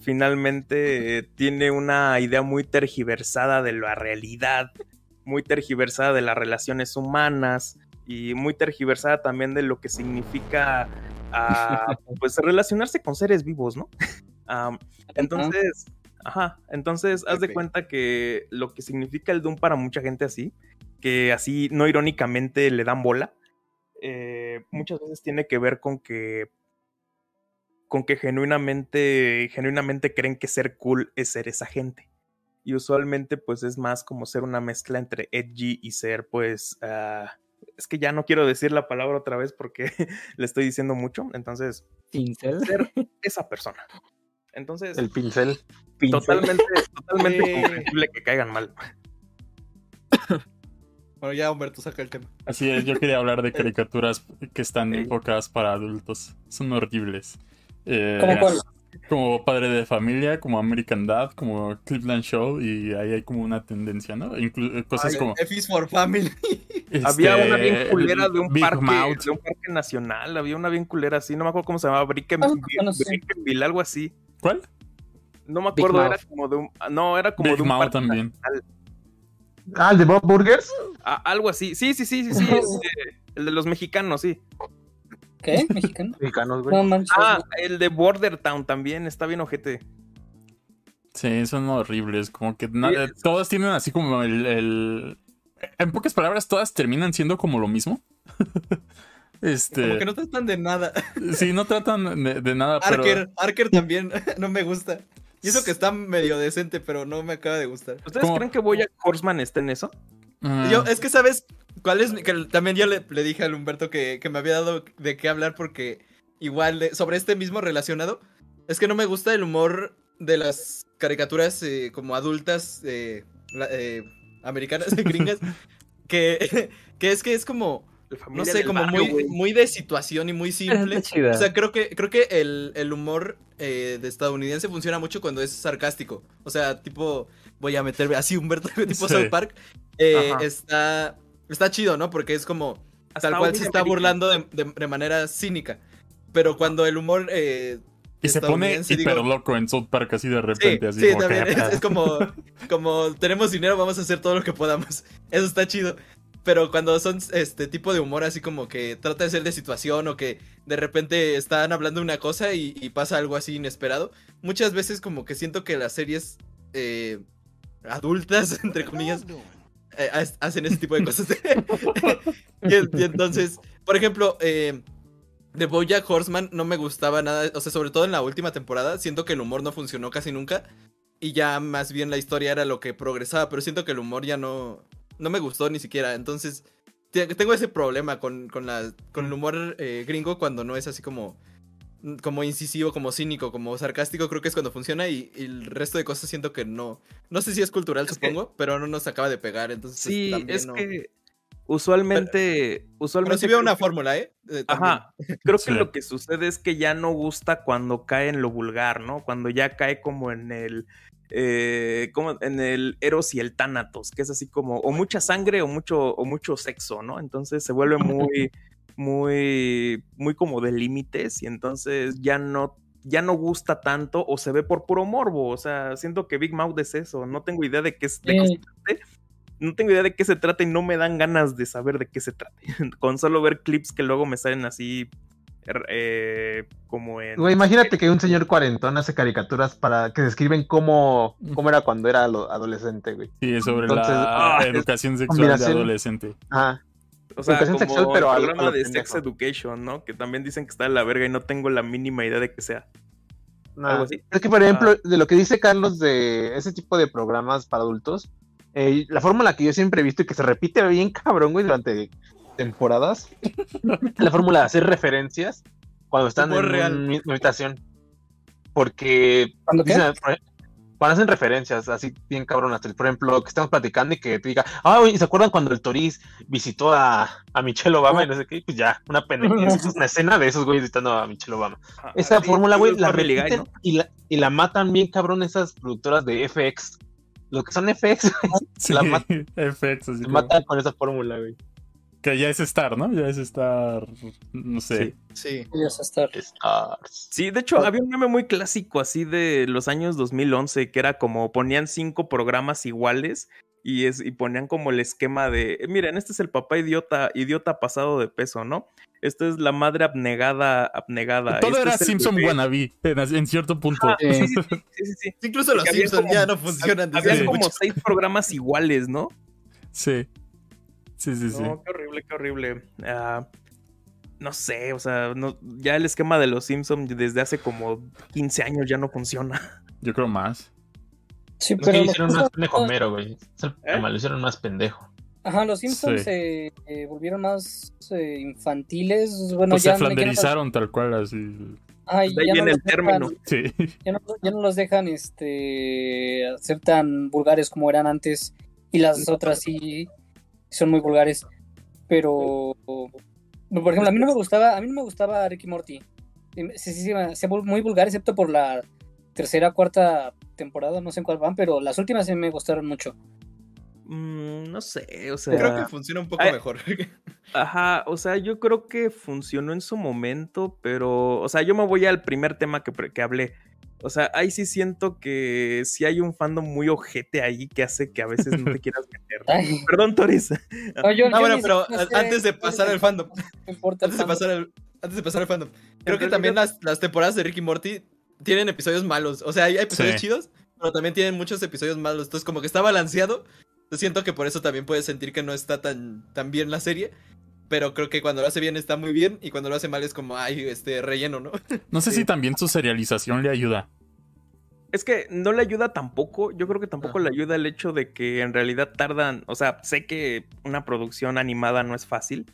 finalmente eh, tiene una idea muy tergiversada de la realidad, muy tergiversada de las relaciones humanas y muy tergiversada también de lo que significa ah, [LAUGHS] pues relacionarse con seres vivos, ¿no? [LAUGHS] Entonces, ajá, entonces haz de cuenta que lo que significa el Doom para mucha gente así, que así no irónicamente le dan bola, eh, muchas veces tiene que ver con que con que genuinamente genuinamente creen que ser cool es ser esa gente. Y usualmente pues es más como ser una mezcla entre edgy y ser pues ah, es que ya no quiero decir la palabra otra vez porque [LAUGHS] le estoy diciendo mucho, entonces Pincel. ser [LAUGHS] esa persona. Entonces, El pincel. totalmente, [LAUGHS] totalmente comprensible que caigan mal. Bueno, ya Humberto saca el tema. Así es, yo quería hablar de caricaturas que están enfocadas para adultos. Son horribles. Eh, ¿Cómo cuál? como Padre de Familia, como American Dad, como Cleveland Show, y ahí hay como una tendencia, ¿no? Inclu- cosas Ay, como... F is for Family. [LAUGHS] Había este, una bien culera de un Big parque, Mouth. de un parque nacional, había una bien culera así, no me acuerdo cómo se llamaba, Bricken, Ah, no sé. Brickenville, algo así. ¿Cuál? No me Big acuerdo, era Mouth. como de un, no, era como Big de un Mouth parque también. nacional. Ah, el de Bob Burgers. Ah, algo así. Sí, sí, sí, sí, sí, [LAUGHS] este, el de los mexicanos, sí. ¿Qué? ¿Mexicano? Mexicanos, güey. No manches. Ah, el de Border Town también, está bien ojete. Sí, son horribles. Como que Sí, eh, todas tienen así como el, el- En pocas palabras, todas terminan siendo como lo mismo. [LAUGHS] este. Como que no tratan de nada. Sí, no tratan de, de nada, pero. Arker, Arker también [LAUGHS] no me gusta. Y eso que está medio decente, pero no me acaba de gustar. ¿Ustedes ¿Cómo? creen que Boyack Horseman está en eso? Ah, Yo, es que, ¿sabes cuál es? mi- Que también yo le, le dije al Humberto que, que me había dado de qué hablar porque igual de- sobre este mismo relacionado, es que no me gusta el humor de las caricaturas eh, como adultas eh, la- eh, americanas, gringas, [LAUGHS] que, que es que es como, no sé, como barrio, muy, muy de situación y muy simple. O sea, creo que, creo que el, el humor eh, de estadounidense funciona mucho cuando es sarcástico. O sea, tipo, voy a meterme así, Humberto, [LAUGHS] tipo Sí. South Park. eh, está, está chido, ¿no? Porque es como, Hasta tal cual se está burlando de, de- de manera cínica. Pero cuando el humor eh, Y se pone hiper digo- loco en South Park así de Sí, repente. así sí, como que- también. Es, es como, como tenemos dinero, vamos a hacer todo lo que podamos. [LAUGHS] Eso está chido. Pero cuando son este tipo de humor así como que trata de ser de situación o que de repente están hablando una cosa y, y pasa algo así inesperado, muchas veces como que siento que las series eh, adultas, [LAUGHS] entre comillas, eh, ha- hacen ese tipo de cosas. [LAUGHS] y, en- y entonces, por ejemplo, eh, de Horseman no me gustaba nada, o sea, sobre todo en la última temporada, siento que el humor no funcionó casi nunca y ya más bien la historia era lo que progresaba, pero siento que el humor ya no, no me gustó ni siquiera, entonces te- tengo ese problema con, con, la, con el humor eh, gringo cuando no es así como como incisivo, como cínico, como sarcástico, creo que es cuando funciona y, y el resto de cosas siento que no. No sé si es cultural, Es que- supongo, pero no nos acaba de pegar, entonces pues, Sí, también es no. que usualmente, Pero usualmente sí veo una que- fórmula, ¿eh? Eh. Ajá, creo que [LAUGHS] Sí. lo que sucede es que ya no gusta cuando cae en lo vulgar, ¿no? Cuando ya cae como en el eh, como en el Eros y el Tánatos, que es así como o mucha sangre o mucho o mucho sexo, ¿no? Entonces se vuelve muy [LAUGHS] muy muy como de límites y entonces ya no ya no gusta tanto o se ve por puro morbo, o sea, siento que Big Mouth es eso, no tengo idea de qué es de qué no tengo idea de qué se trata y no me dan ganas de saber de qué se trata. [LAUGHS] Con solo ver clips que luego me salen así er- eh, como en... Güey, imagínate que un señor cuarentón hace caricaturas para que describen cómo, cómo era cuando era adolescente, güey. Sí, es sobre Entonces, la ah, educación sexual de adolescente. Ajá. O sea, educación como sexual, pero el programa de pendejo. Sex Education, ¿no? Que también dicen que está de la verga y no tengo la mínima idea de qué sea. Nah. Algo así. Es que, por ejemplo, de lo que dice Carlos de ese tipo de programas para adultos, eh, la fórmula que yo siempre he visto y que se repite bien cabrón, güey, durante temporadas, [LAUGHS] la fórmula de hacer referencias cuando están en real. una misma habitación. Porque ¿Cuándo qué? dicen, por hacen referencias así bien cabronas, por ejemplo, que estamos platicando y que te diga, ah, güey, ¿se acuerdan cuando el Toriz visitó a, a Michelle Obama y no sé qué? Pues ya, una es [LAUGHS] una escena de esos güeyes visitando a Michelle Obama. Esa fórmula, güey, la Guy, repiten ¿no? y, la, y la matan bien cabrón esas productoras de FX. Lo que son FX, [LAUGHS] Sí, La mat- FX, así como- matan con esa fórmula, güey. Que ya es Star, ¿no? Ya es Star. No sé. Sí. Sí. Podrías estar. Stars. Sí, de hecho, había un meme muy clásico así de los años 2011 que era como ponían cinco programas iguales y, es, y ponían como el esquema de, eh, miren, este es el papá idiota, idiota pasado de peso, ¿no? Esta es la madre abnegada, abnegada. Todo este era es Simpson bebé". wannabe en, en cierto punto. Ah, Sí. [LAUGHS] sí, sí. Incluso los Simpsons ya no funcionan. Había como seis programas iguales, ¿no? Sí. Sí, sí, sí. No, qué horrible, qué horrible. Ah, no sé, o sea, no, ya el esquema de los Simpsons desde hace como 15 años ya no funciona. [LAUGHS] Yo creo más. Sí, No, pero sí, los hicieron más pendejo Homero, güey. ¿Eh? Lo hicieron más pendejo. Ajá, los Simpsons Sí. se eh, volvieron más eh, infantiles. Bueno, Pues ya, se no- no- flanderizaron tal cual, así. De ahí ya no viene los el término. dejan- Sí. ya, no, ya no los dejan este, ser tan vulgares como eran antes. Y las otras sí son muy vulgares. Pero, por ejemplo, a mí no me gustaba, a mí no me gustaba Ricky Morty. Sí, sí, sí, muy vulgar, excepto por la tercera, cuarta temporada, no sé en cuál van, pero las últimas sí me gustaron mucho. Mm, no sé, o sea. Creo que funciona un poco Ay. mejor. [LAUGHS] Ajá, o sea, yo creo que funcionó en su momento, pero, o sea, yo me voy al primer tema que, que hablé. O sea, ahí sí siento que sí hay un fandom muy ojete ahí que hace que a veces no te [LAUGHS] quieras meter. Ay, Perdón, Toris. no, yo- Ah, yo bueno, pero sé antes de pasar el al fandom, no importa el antes de pasar al, antes de pasar al fandom, creo que también las, las temporadas de Ricky Morty tienen episodios malos. O sea, hay episodios Sí. chidos, pero también tienen muchos episodios malos. Entonces, como que está balanceado. Yo siento que por eso también puedes sentir que no está tan, tan bien la serie. Pero creo que cuando lo hace bien está muy bien. Y cuando lo hace mal es como, ay, este relleno, ¿no? No sé Sí. si también su serialización le ayuda. Es que no le ayuda tampoco, yo creo que tampoco Ajá. le ayuda el hecho de que en realidad tardan, o sea, sé que una producción animada no es fácil,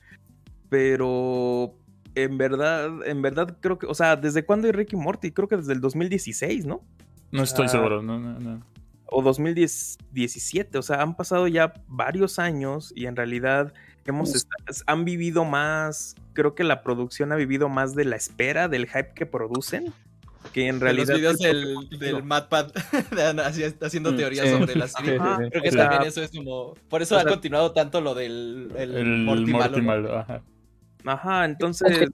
pero en verdad, en verdad creo que, o sea, ¿desde cuándo hay Ricky Morty? Creo que desde el 2016, ¿no? No estoy Ah. seguro. No, no, no. o 2017, o sea, han pasado ya varios años y en realidad hemos han vivido más, creo que la producción ha vivido más de la espera, del hype que producen, que en De los realidad... videos del del, haci- [LAUGHS] haciendo Mm, teorías sí. sobre la serie. [LAUGHS] Ajá, Creo que o sea, también eso es como. Por eso o ha sea- continuado tanto lo del el El ajá. Ajá, entonces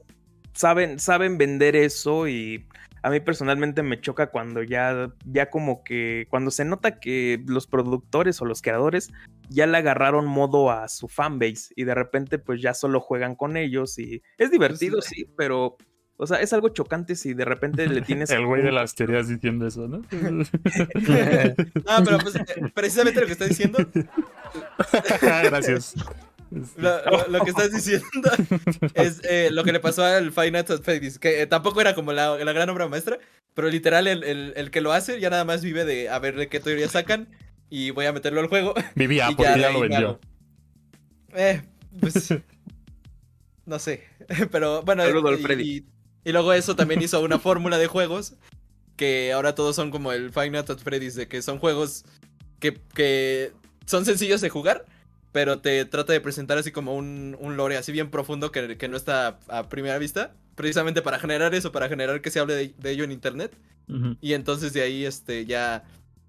saben, saben vender eso y a mí personalmente me choca cuando ya, ya como que, cuando se nota que los productores o los creadores ya le agarraron modo a su fanbase y de repente pues ya solo juegan con ellos y es divertido, sí, pero o sea, es algo chocante si de repente le tienes. [LAUGHS] El güey de las teorías diciendo eso, ¿no? [LAUGHS] no, pero pues, eh, precisamente lo que está diciendo. [LAUGHS] Gracias. Lo, lo, que estás diciendo [LAUGHS] es eh, lo que le pasó al Five Nights at Freddy's, que eh, tampoco era como la, la, gran obra maestra, pero literal el, el, el, que lo hace ya nada más vive de a ver de qué teoría sacan y voy a meterlo al juego. [LAUGHS] Vivía porque ya, ya lo vendió. Eh, pues [LAUGHS] no sé, pero bueno. Saludo y, Freddy. Y, y luego eso también hizo una fórmula de juegos que ahora todos son como el Five Nights at Freddy's, de que son juegos que, que son sencillos de jugar, pero te trata de presentar así como un, un lore así bien profundo que, que, no está a primera vista, precisamente para generar eso, para generar que se hable de, de ello en internet. Uh -huh. Y entonces de ahí este ya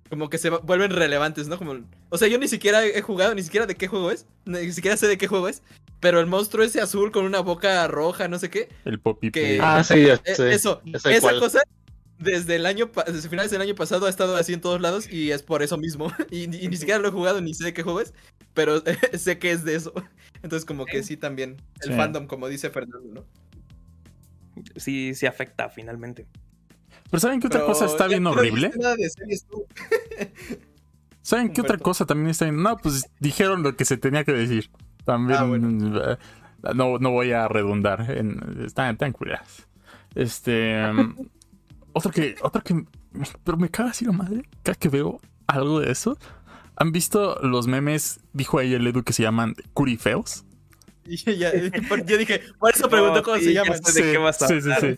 como que se vuelven relevantes, ¿no? Como, o sea, yo ni siquiera he jugado, ni siquiera de qué juego es, ni siquiera sé de qué juego es, pero el monstruo ese azul con una boca roja, no sé qué. El Poppy que, Ah, sí, sí. Eso, esa cuál. cosa desde el año, desde finales del año pasado ha estado así en todos lados y es por eso mismo. [LAUGHS] Y, y ni siquiera lo he jugado, ni sé de qué juego es, pero [LAUGHS] sé que es de eso. Entonces como que sí también, el sí. fandom, como dice Fernando, ¿no? Sí, sí afecta finalmente. Pero ¿saben qué otra pero cosa está bien horrible? [LAUGHS] ¿Saben qué otra cosa también está bien? No, pues dijeron lo que se tenía que decir. También ah, bueno. Eh, no, no voy a redundar. En, están tan. Este. Otro que. Otro que. Pero me caga así la madre. Cada que veo algo de eso. ¿Han visto los memes? Dijo ahí el Edu que se llaman curifeos. [LAUGHS] Yo dije, por eso pregunto no, cómo sí, se llaman. ¿De qué vas a sí, sí, sí.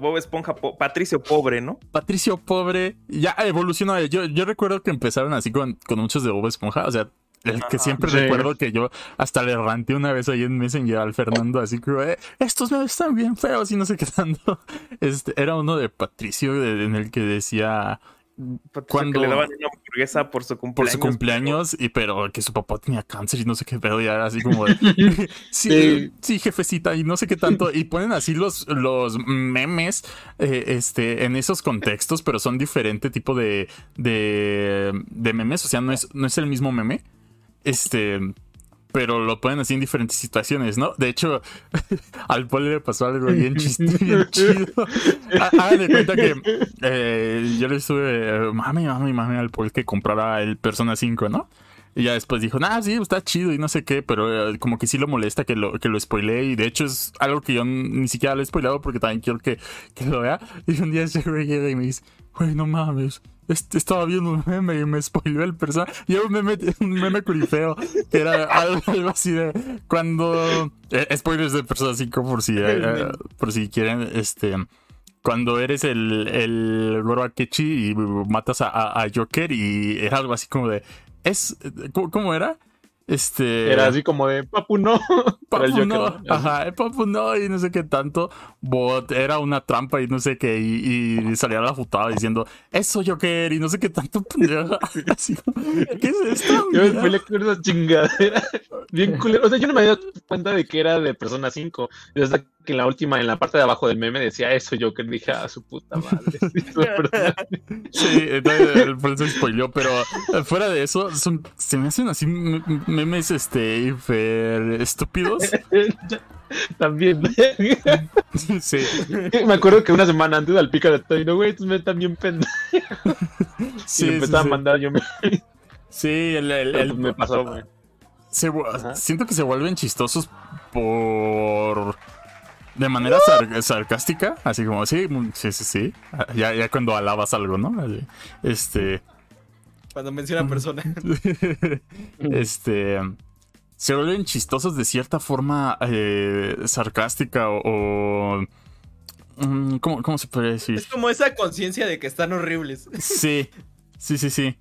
Bob Esponja, po Patricio Pobre, ¿no? Patricio Pobre, ya evolucionó. Yo, yo recuerdo que empezaron así con, con muchos de Bob Esponja, o sea, el que siempre sí. recuerdo que yo hasta le ranté una vez ahí en Messenger al Fernando, así que eh, estos memes están bien feos y no sé qué tanto. [LAUGHS] Este, era uno de Patricio de, en el que decía cuando le daban una hamburguesa por su cumpleaños. Por su cumpleaños, pero... y pero que su papá tenía cáncer y no sé qué pedo, y era así como de, [LAUGHS] [LAUGHS] sí, sí, sí, jefecita, y no sé qué tanto. Y ponen así los, los memes eh, este, en esos contextos, pero son diferente tipo de, de, de memes. O sea, no es, no es el mismo meme. Este pero lo ponen así en diferentes situaciones, ¿no? De hecho, [LAUGHS] al poli le pasó algo bien, bien [LAUGHS] chido. Hagan de cuenta que eh, yo le estuve, mami, mami, mami, al poli que comprara el Persona 5, ¿no? Y ya después dijo, nah, sí, está chido y no sé qué, pero eh, como que sí lo molesta que lo, que lo spoilee. Y de hecho es algo que yo ni siquiera lo he spoilado porque también quiero que, que lo vea. Y un día ese güey llega y me dice, güey, no mames, este, estaba viendo un meme y me spoileó el personaje. Y un meme, un meme curifeo, que era algo, algo, así de cuando. Eh, spoilers de Persona 5 por si, eh, [LAUGHS] por si quieren. Este. Cuando eres el, el Goro Akechi y matas a, a, a, Joker y era algo así como de. Es, ¿Cómo, cómo era? Este. Era así como de Papu no. [LAUGHS] Papu no. Ajá, Papu no y no sé qué tanto. Bot era una trampa y no sé qué. Y, y salía la futada diciendo Eso Joker y no sé qué tanto. [LAUGHS] así, ¿Qué es esto? [LAUGHS] Yo me le con esa chingadera. Bien culero. O sea, yo no me había dado cuenta de que era de Persona 5. Desde que en la última, en la parte de abajo del meme decía eso Joker. Dije, a ah, su puta madre. sí, entonces el por eso spoileó. Pero fuera de eso, son, se me hacen así memes este hiper estúpidos. [LAUGHS] También. [LAUGHS] sí. Me acuerdo que una semana antes al pica de no, güey, estos me también pendejos. Sí, y empezaba sí, a mandar yo me. Sí, el, el, el me pasó, güey. Se, siento que se vuelven chistosos por. De manera sar sarcástica, así como, sí, sí, sí, sí. Ya, ya cuando alabas algo, ¿no? Este. Cuando menciona persona. [LAUGHS] este. Se vuelven chistosos de cierta forma eh, sarcástica o. o ¿cómo, ¿Cómo se puede decir? Es como esa conciencia de que están horribles. Sí, sí, sí, sí.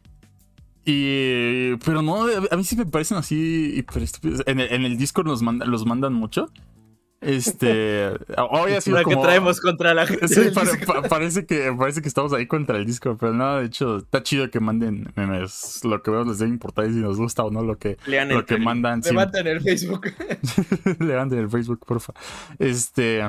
Y. Pero no, a mí sí me parecen así. En el, en el Discord los, manda, los mandan mucho. Este. Hoy ha sido la como, que traemos contra la gente. Sí, pare, pa, parece, que, parece que estamos ahí contra el disco, pero no, de hecho, está chido que manden memes. Lo que veo les debe importar si nos gusta o no lo que, Lean lo que mandan. Levanten el Facebook. [LAUGHS] [LAUGHS] Levanten el Facebook, porfa. Este.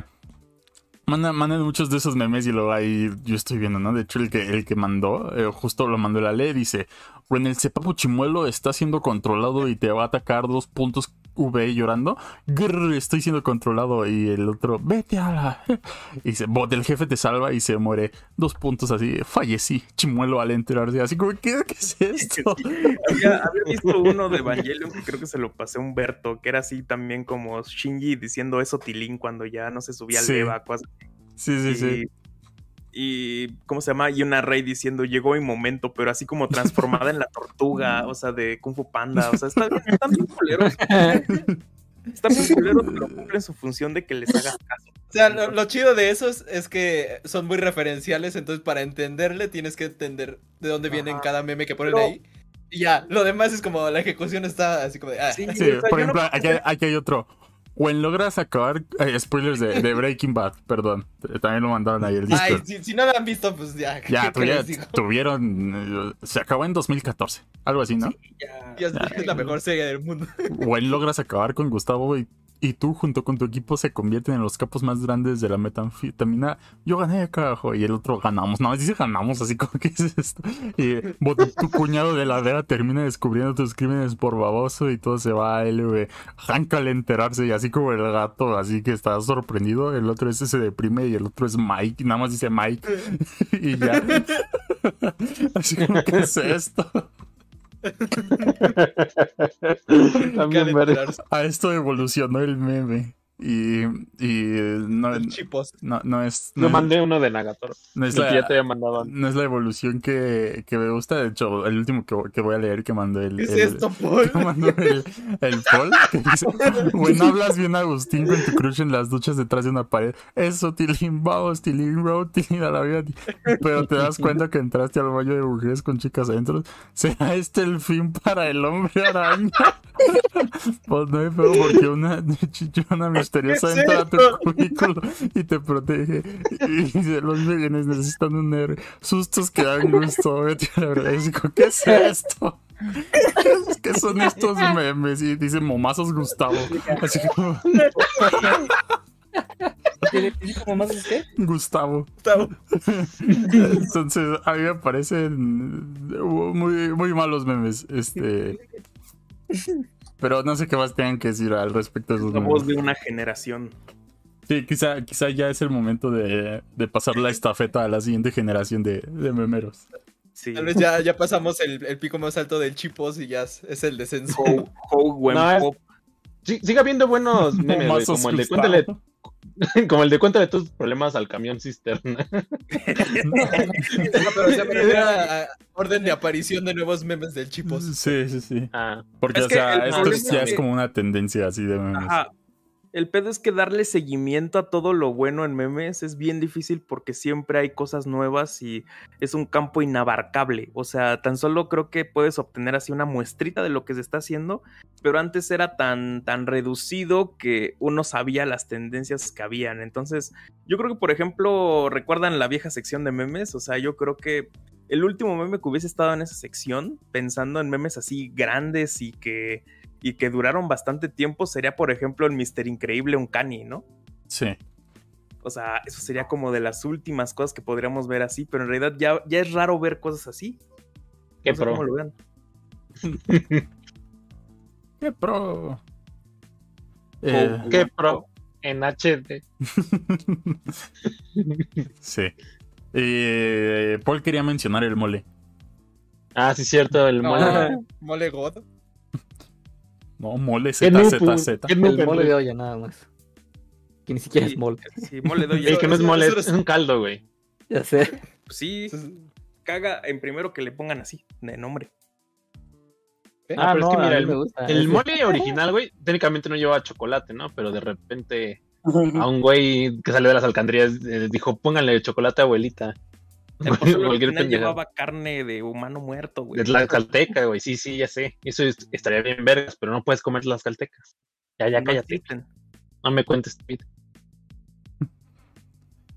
Manda, mandan muchos de esos memes y luego ahí yo estoy viendo, ¿no? De hecho, el que, el que mandó, eh, justo lo mandó la ley, dice, when el cepapo chimuelo está siendo controlado y te va a atacar dos puntos V llorando, grrr, estoy siendo controlado y el otro, vete a la... [LAUGHS] Y dice, bot, el jefe te salva y se muere. Dos puntos así, fallecí, chimuelo al enterarse, así como, ¿qué, qué es [LAUGHS] esto? había, [LAUGHS] había visto uno de Evangelion que creo que se lo pasé a Humberto, que era así también como Shinji diciendo eso Tilín cuando ya no se subía al Sí. Eva, cosas Sí, sí, y, sí. Y ¿cómo se llama? Y una Rey diciendo llegó mi momento, pero así como transformada en la tortuga, o sea, de Kung Fu Panda, o sea, está- están bien culeros, [LAUGHS] están bien culeros, pero cumplen su función de que les hagas caso. O sea, lo, lo chido de esos es que son muy referenciales, entonces para entenderle tienes que entender de dónde vienen cada meme que ponen Pero- ahí. Y ya, lo demás es como la ejecución está así como de... ah. Sí, Sí, o sea, por no ejemplo, hay- aquí hay otro. When logras acabar. eh, spoilers de, de Breaking Bad, perdón. También lo mandaron ahí el Ay, si, si no lo han visto, pues ya. Ya, [LAUGHS] tuvieron. eh, Se acabó en 2014. Algo así, ¿no? ya- Ya es, es la mejor serie del mundo. When logras acabar con Gustavo y, y tú, junto con tu equipo, se convierten en los capos más grandes de la metanfetamina. Yo gané, carajo. Y el otro ganamos. No, dice ganamos, así como que es esto. Y tu cuñado de la DEA termina descubriendo tus crímenes por baboso y todo se va a LV. Hank al enterarse y así como el gato, así que está sorprendido. El otro ese se deprime y el otro es Mike. Nada más dice Mike. [LAUGHS] y ya. [LAUGHS] así como, ¿qué es esto? [LAUGHS] También. A esto evolucionó el meme. Y, y no, no, no es. No, Yo es- mandé uno de Nagatoro. no es ya la, te había mandado antes. no es la evolución que, que me gusta. De hecho, el último que, que voy a leer que mandó el. ¿Qué es esto, [LAUGHS] Paul? que mandó el, el Paul, que dice, [LAUGHS] bueno, hablas bien Agustín con tu crush en las duchas detrás de una pared. Eso, Tilín, vamos, Tilín, bro, Tilín a la vida. Pero te das cuenta que entraste al baño de mujeres con chicas adentro. ¿Será este el fin para el hombre araña? [LAUGHS] Pues no hay feo porque una chichona misteriosa ¿Qué es entra a tu esto? cubículo y te protege. Y dice, los veganes necesitan un héroe. Sustos que dan gusto. Vete a la verdad. Y digo, ¿qué es esto? ¿Qué son estos memes? Y dice momazos Gustavo. Así como. Gustavo. Gustavo. Entonces, a mí me parecen muy, muy malos memes. Este. Pero no sé qué más tengan que decir al respecto de esos La memes. voz de una generación. Sí, quizá, quizá ya es el momento de, de pasar la estafeta a la siguiente generación de, de memeros. Sí. Tal vez ya, ya pasamos el, el pico más alto del chipos y ya es, es el descenso. Ho- Ho Wen No, es- sigue habiendo buenos [LAUGHS] memes, güey, Momazos como el de Gustavo. cuéntale, [LAUGHS] como el de cuéntale tus problemas al camión cisterna. [LAUGHS] Pero se me a, orden de aparición de nuevos memes del chipos. Sí, sí, sí. Ah, Porque, Es o sea, esto ya es como una tendencia así de memes. Ajá. El pedo es que darle seguimiento a todo lo bueno en memes es bien difícil porque siempre hay cosas nuevas y es un campo inabarcable. O sea, tan solo creo que puedes obtener así una muestrita de lo que se está haciendo, pero antes era tan, tan reducido que uno sabía las tendencias que habían. Entonces, yo creo que, por ejemplo, recuerdan la vieja sección de memes. O sea, yo creo que el último meme que hubiese estado en esa sección, pensando en memes así grandes y que y que duraron bastante tiempo sería, por ejemplo, el Mister Increíble Uncanny, ¿no? Sí. O sea, eso sería como de las últimas cosas que podríamos ver así, pero en realidad ya, ya es raro ver cosas así. qué No sé pro. cómo lo vean. [LAUGHS] ¡Qué pro! Eh, Qué pro. En HD. [LAUGHS] sí. Eh, Paul quería mencionar el mole. Ah, sí, cierto, el No, mole. mole God. No, mole ZZZ. qué noob, El mole de olla nada más. Que ni siquiera Sí. es mole. Sí, mole doy [LAUGHS] El que no es mole, es un caldo, güey. Ya sé. Sí, caga en primero que le pongan así, de nombre. Ah, pero es que mira, el- mole original, güey, técnicamente no lleva chocolate, ¿no? Pero de repente a un güey que salió de las alcaldías eh, dijo, pónganle chocolate abuelita. El pozole [LAUGHS] original llevaba carne de humano muerto, güey. De la calteca, güey. Sí, sí, ya sé. Eso es- estaría bien vergas, pero no puedes comer las caltecas. Ya, ya, No cállate. existen. No me cuentes. Pete.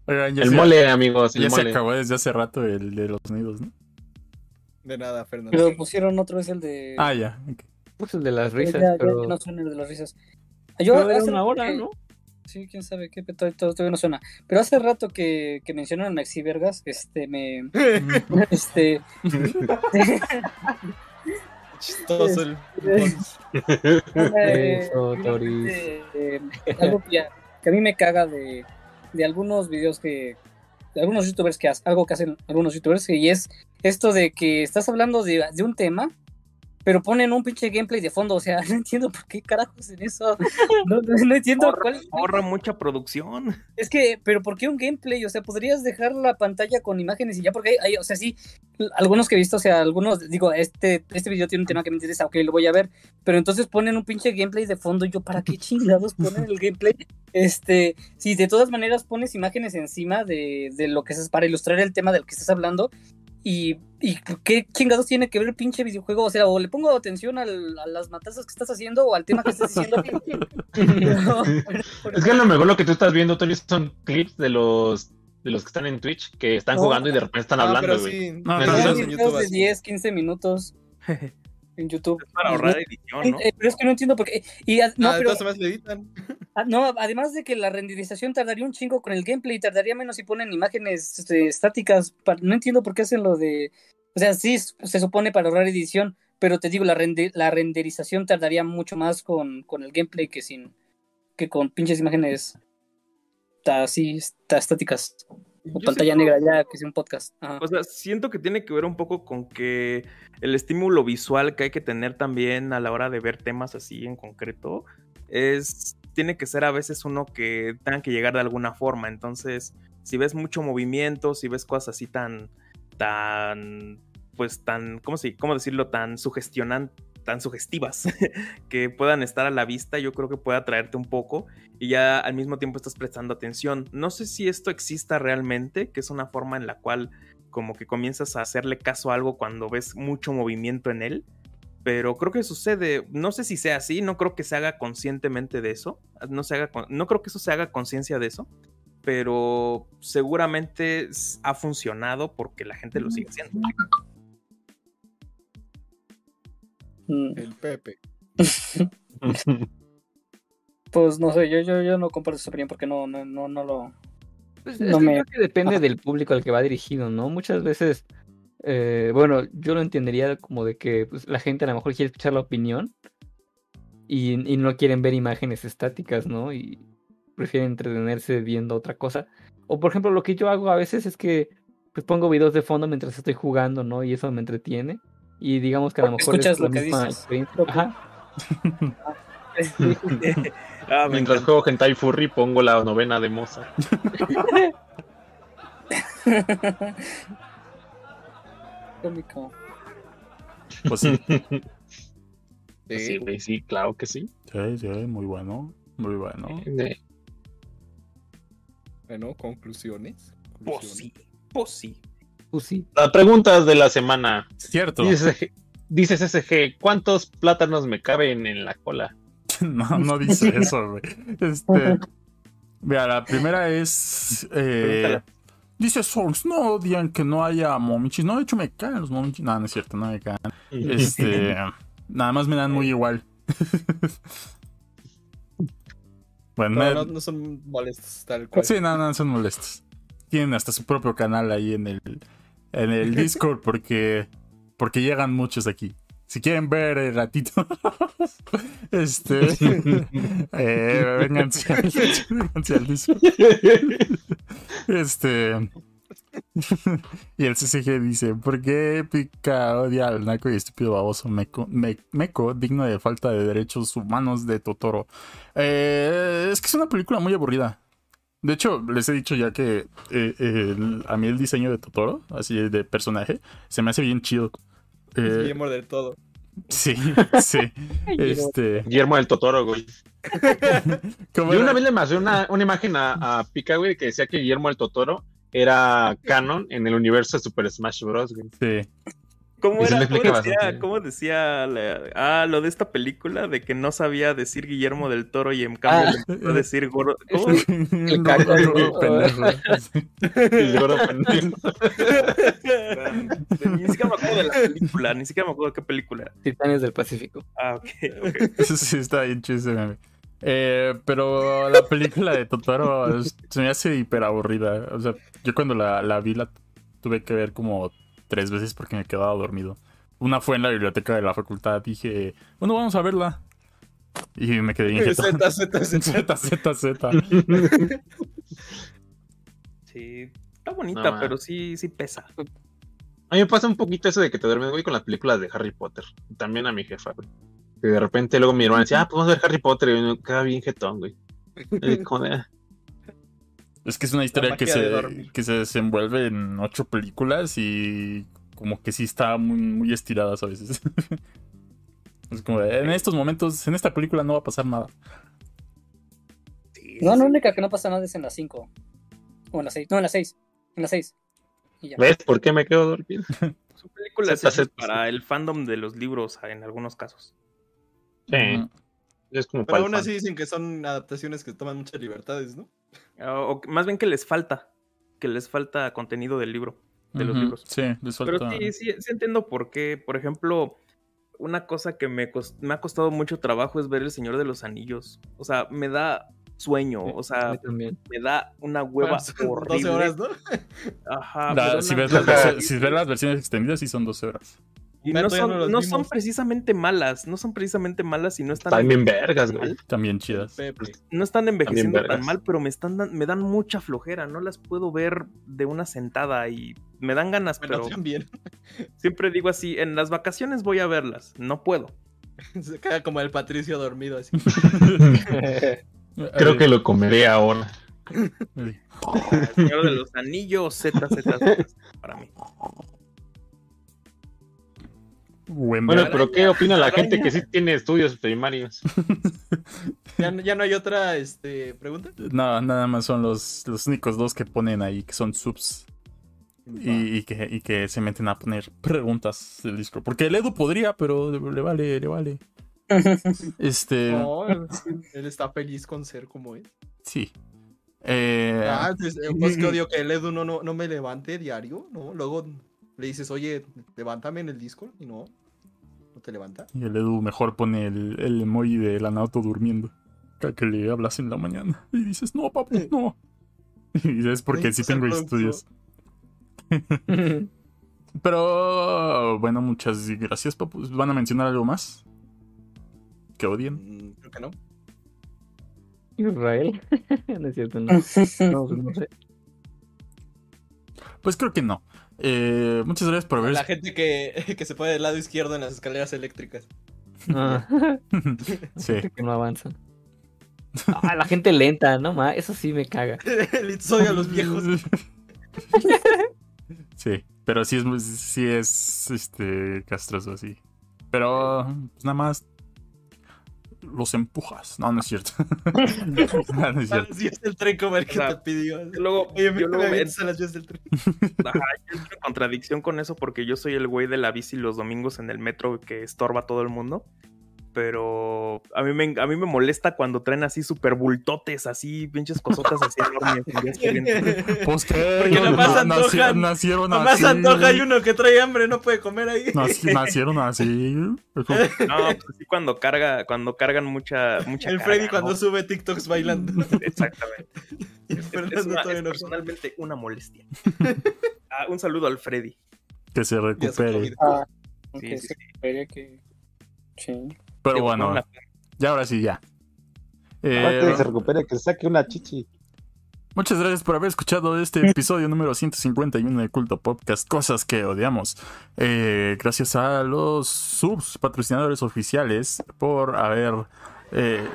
Oigan, ya El se- mole, amigos, el Ya se mole. acabó desde hace rato el de los nidos, ¿no? De nada, Fernando. Pero pusieron otra vez el de. Ah, ya. ok. Pues el de las Ya- risas, ya, ya pero. no suena el de las risas. Yo pero era hace una hora, que- ¿no? Sí, quién sabe qué, todo, todo- todavía no suena. Pero hace rato que, que mencionaron a Maxi Vergas, este, me... [LAUGHS] este... Chistoso el. eh, Eso, Toris. eh, algo que, ya- que a mí me caga de, de algunos videos que... De algunos youtubers que hacen, algo que hacen algunos youtubers, y es esto de que estás hablando de, de un tema, pero ponen un pinche gameplay de fondo, o sea, [LAUGHS] no entiendo por qué carajos en eso. No, no- no entiendo Ahorra, cuál, ahorra mucha producción. Es que, pero ¿por qué un gameplay? O sea, podrías dejar la pantalla con imágenes y ya, porque hay, hay- o sea, sí, algunos que he visto, o sea, algunos, digo, este, este video tiene un tema que me interesa, ok, lo voy a ver, pero entonces ponen un pinche gameplay de fondo, y yo, ¿para qué chingados ponen el gameplay? Este, si de todas maneras pones imágenes encima de, de lo que es para ilustrar el tema del que estás hablando, y, y qué chingados tiene que ver el pinche videojuego, o sea, o le pongo atención al- a las matanzas que estás haciendo o al tema que estás diciendo. No, Es que a lo mejor lo que tú estás viendo, Tony, son clips de los de los que están en Twitch que están No. jugando y de repente están Ah, hablando, güey. sí. No, no, no, en Son YouTube videos de así. 10, 15 minutos [LAUGHS] en YouTube. Es para ahorrar edición, ¿no? Eh, Pero es que no entiendo por qué. Y, no, Ah, de pero todas formas le editan. [LAUGHS] ah, no, además de que la renderización tardaría un chingo con el gameplay, tardaría menos si ponen imágenes este, estáticas. No entiendo por qué hacen lo de. O sea, sí se supone para ahorrar edición, pero te digo, la, rende- la renderización tardaría mucho más con, con el gameplay que sin que con pinches imágenes así estáticas. O pantalla siento- negra ya, que es un podcast. Ajá. O sea, siento que tiene que ver un poco con que el estímulo visual que hay que tener también a la hora de ver temas así en concreto es tiene que ser a veces uno que tenga que llegar de alguna forma. Entonces, si ves mucho movimiento, si ves cosas así tan tan pues tan ¿cómo se cómo decirlo? tan sugestionan tan sugestivas [LAUGHS] que puedan estar a la vista, yo creo que puede atraerte un poco y ya al mismo tiempo estás prestando atención. No sé si esto exista realmente, que es una forma en la cual como que comienzas a hacerle caso a algo cuando ves mucho movimiento en él, pero creo que sucede, no sé si sea así, no creo que se haga conscientemente de eso, no, se haga, no creo que eso se haga conciencia de eso, pero seguramente ha funcionado porque la gente lo sigue haciendo. Mm, El Pepe. [LAUGHS] Pues no sé, yo, yo, yo no comparto esa opinión porque no, no, no, no lo. Pues, No es que me- creo que depende del público al que va dirigido, ¿no? Muchas veces, eh, bueno, yo lo entendería como de que pues, la gente a lo mejor quiere escuchar la opinión y, y no quieren ver imágenes estáticas, ¿no? Y prefieren entretenerse viendo otra cosa. O por ejemplo, lo que yo hago a veces es que pues, pongo videos de fondo mientras estoy jugando, ¿no? Y eso me entretiene. Y digamos que a lo mejor escuchas es la lo que misma dices. experiencia. Ajá. [LAUGHS] Ah, Mientras juego Hentai Furry pongo la novena de Mozart. [LAUGHS] Cómico. Pues [LAUGHS] sí, Sí, güey, sí, claro que sí. sí, sí, muy bueno, muy bueno. Bueno, conclusiones. Pues sí, pues sí. Pues sí. Las preguntas de la semana. Cierto. Dice, dice SSG, ¿cuántos plátanos me caben en la cola? [LAUGHS] No, no dice [LAUGHS] eso, güey. Este. Mira, la primera es. eh, dice Songs, no odian que no haya momichis. No, de hecho me caen los momichis. No, no es cierto, no me caen. Este. [LAUGHS] nada más me dan muy igual. bueno, No, me- no, no son molestos tal cual. Sí, no, no, son molestos. Tienen hasta su propio canal ahí en el, en el Discord porque, porque llegan muchos aquí. Si quieren ver el ratito, [LAUGHS] este, [LAUGHS] eh, vénganse, al- vénganse al Discord. Este, [LAUGHS] y el CCG dice, ¿por qué Pica odia al naco y estúpido baboso meco, me- meco digno de falta de derechos humanos de Totoro? Eh, es que es una película muy aburrida. De hecho, les he dicho ya que eh, el- a mí el diseño de Totoro, así de personaje, se me hace bien chido. Es Eh, Guillermo del todo. sí, [LAUGHS] sí. Este, Guillermo del Totoro, güey. [LAUGHS] ¿cómo Yo era? una vez le mandé una, una imagen a, a Pika, güey, que decía que Guillermo del Totoro era [LAUGHS] canon en el universo de Super Smash Bros. güey. Sí. ¿Cómo era? ¿Cómo decía, bastante. cómo decía la- ah, lo de esta película de que no sabía decir Guillermo del Toro y en cambio Ah. le decir gordo? [LAUGHS] ¿Cómo? El caco, pendejo. El gordo pendejo. [LAUGHS] ni siquiera me acuerdo de la película, ni siquiera me acuerdo de qué película. Titanes del Pacífico. Ah, ok, ok. [LAUGHS] sí, está bien chido ese meme. Eh, pero la película de Totoro se me hace hiper aburrida. O sea, yo cuando la, la vi la tuve que ver como tres veces porque me quedaba dormido. Una fue en la biblioteca de la facultad. Dije, bueno, vamos a verla. Y me quedé bien Z, Z, Z. Z, Z, Z. Sí, está bonita, No, pero sí, sí pesa. A mí me pasa un poquito eso de que te duermes, güey, con las películas de Harry Potter. También a mi jefa, güey. Que de repente luego mi hermana decía, ah, pues vamos a ver Harry Potter. Y me queda bien jetón, güey. [LAUGHS] Y como de. Es que es una historia que se, que se desenvuelve en ocho películas y como que sí está muy, muy estiradas a veces. [LAUGHS] Es como, en estos momentos, en esta película no va a pasar nada. Sí, No, la única que no pasa nada es en las 5. O en las 6. No, en las 6. En las 6. Y ya. ¿Ves por qué me quedo dormido? [LAUGHS] Son películas Z, hechas Z, para el fandom de los libros en algunos casos. Sí. Es como Pero aún fan. así dicen que son adaptaciones que toman muchas libertades, ¿no? Ah, O más bien que les falta, que les falta contenido del libro, de los libros. Sí, les Pero falta. sí, sí, sí entiendo por qué. Por ejemplo, una cosa que me, ha costado mucho trabajo es ver El Señor de los Anillos. O sea, me da sueño, o sea, también. me da una hueva [LAUGHS] son horrible. 12 horas, ¿no? Ajá, La- ves las si ves las versiones extendidas, sí son 12 horas. Y no son, no los no son vimos. precisamente malas, no son precisamente malas y no están, bien vergas, güey. mal, También chidas. No están envejeciendo tan mal, pero me están dan- me dan mucha flojera, no las puedo ver de una sentada y me dan ganas, Bueno, pero también. [LAUGHS] siempre digo así, en las vacaciones voy a verlas, no puedo. [LAUGHS] Se queda como el Patricio dormido así. [LAUGHS] Creo que lo comeré ahora. El Señor de los Anillos, Z, Z, Z, para mí. Buen Bueno, pero ¿qué opina la gente que sí tiene estudios primarios? [LAUGHS] ¿Ya, no- ya no hay otra este, pregunta? No, nada más son los, los únicos dos que ponen ahí, que son subs. Y, y que, y que se meten a poner preguntas del Discord. Porque el Edu podría, pero le vale, le vale. [LAUGHS] Este. No, él está feliz con ser como es. Sí. Eh, Ah, pues, pues que [LAUGHS] odio que el Edu no, no, no me levante diario, ¿no? Luego le dices, oye, levántame en el Discord y no. No te levanta. y el Edu mejor pone el, el emoji del Anauto durmiendo. Que le hablas en la mañana. Y dices, no, papu, no. [LAUGHS] Y es porque sí tengo estudios. [LAUGHS] Pero bueno, muchas gracias, papu. ¿Van a mencionar algo más? Que odien. Mm, Creo que no. Israel. [LAUGHS] no es cierto, no. No, pues no sé. Pues creo que no. Eh, muchas gracias por haber. La gente que, [LAUGHS] que se pone del lado izquierdo en las escaleras eléctricas. Ah, [LAUGHS] Sí. [LAUGHS] que no avanzan. Ah, la gente lenta, no más, eso sí me caga. El soy a los viejos. Sí, pero sí es, sí es este castroso así. Pero pues, nada más los empujas. No, no es cierto. [LAUGHS] no, no es cierto. Así es el tren como el que O sea, te pidió. Luego, Oye, yo luego me las vías del tren. [LAUGHS] Ajá, yo entro en contradicción con eso porque yo soy el güey de la bici los domingos en el metro que estorba a todo el mundo. Pero a mí me, a mí me molesta cuando traen así super bultotes, así pinches cosotas así enormes. [LAUGHS] Pues que Porque nomás naci- antojan- nacieron Nomás así. antoja hay uno que trae hambre, no puede comer ahí. Naci- nacieron así. [LAUGHS] No, pues así cuando carga, cuando cargan mucha, mucha El carga, Freddy ¿no? cuando sube TikToks bailando. [LAUGHS] Exactamente. Es, es Fernando una- todavía es no- personalmente una molestia. Ah, un saludo al Freddy. que se recupere. Ah, Sí, sí, se sí. espere que. Sí. Pero bueno, una- ya ahora sí, ya. Eh, Aparte de que se recupere, que se saque una chichi. Muchas gracias por haber escuchado este episodio número 151 de Culto Podcast, cosas que odiamos. Eh, gracias a los subs patrocinadores oficiales por haber eh,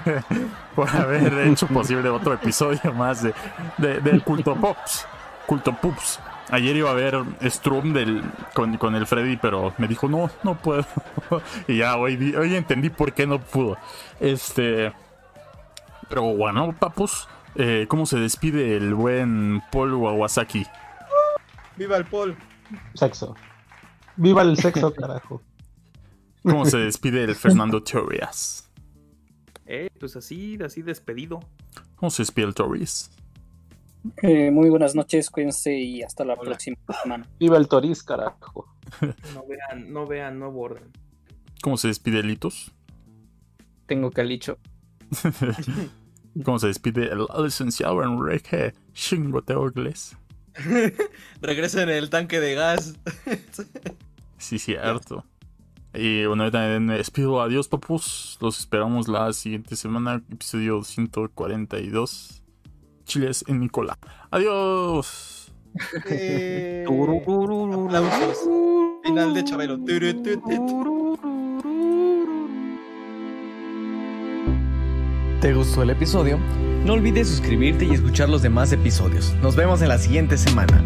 [LAUGHS] por haber hecho posible otro episodio más de, de- del Culto Pops, Culto Pups. Ayer iba a ver Strum del, con, con el Freddy, pero me dijo no, no puedo. [LAUGHS] y ya hoy, hoy entendí por qué no pudo. Este. Pero bueno, papus, eh, ¿cómo se despide el buen Paul Wawasaki? Viva el Paul. Sexo. Viva el sexo, [LAUGHS] carajo. ¿Cómo se despide el Fernando Torres? Eh, pues así, así despedido. ¿Cómo se despide el Torres? Eh, muy buenas noches, cuídense y hasta la Hola. próxima semana. Viva el Toriz, carajo. [LAUGHS] No vean, no vean, no borden. ¿Cómo se despide Litos? Tengo calicho. [LAUGHS] ¿Cómo se despide el licenciado Enrique Chingoteo Inglés? [LAUGHS] Regresa en el tanque de gas. sí, cierto. Y bueno, también me despido. Adiós, papus. Los esperamos la siguiente semana. Episodio 142. Chiles en Nicola. Adiós. Eh, aplausos. Final de Chabelo. ¿Te gustó el episodio? No olvides suscribirte y escuchar los demás episodios. Nos vemos en la siguiente semana.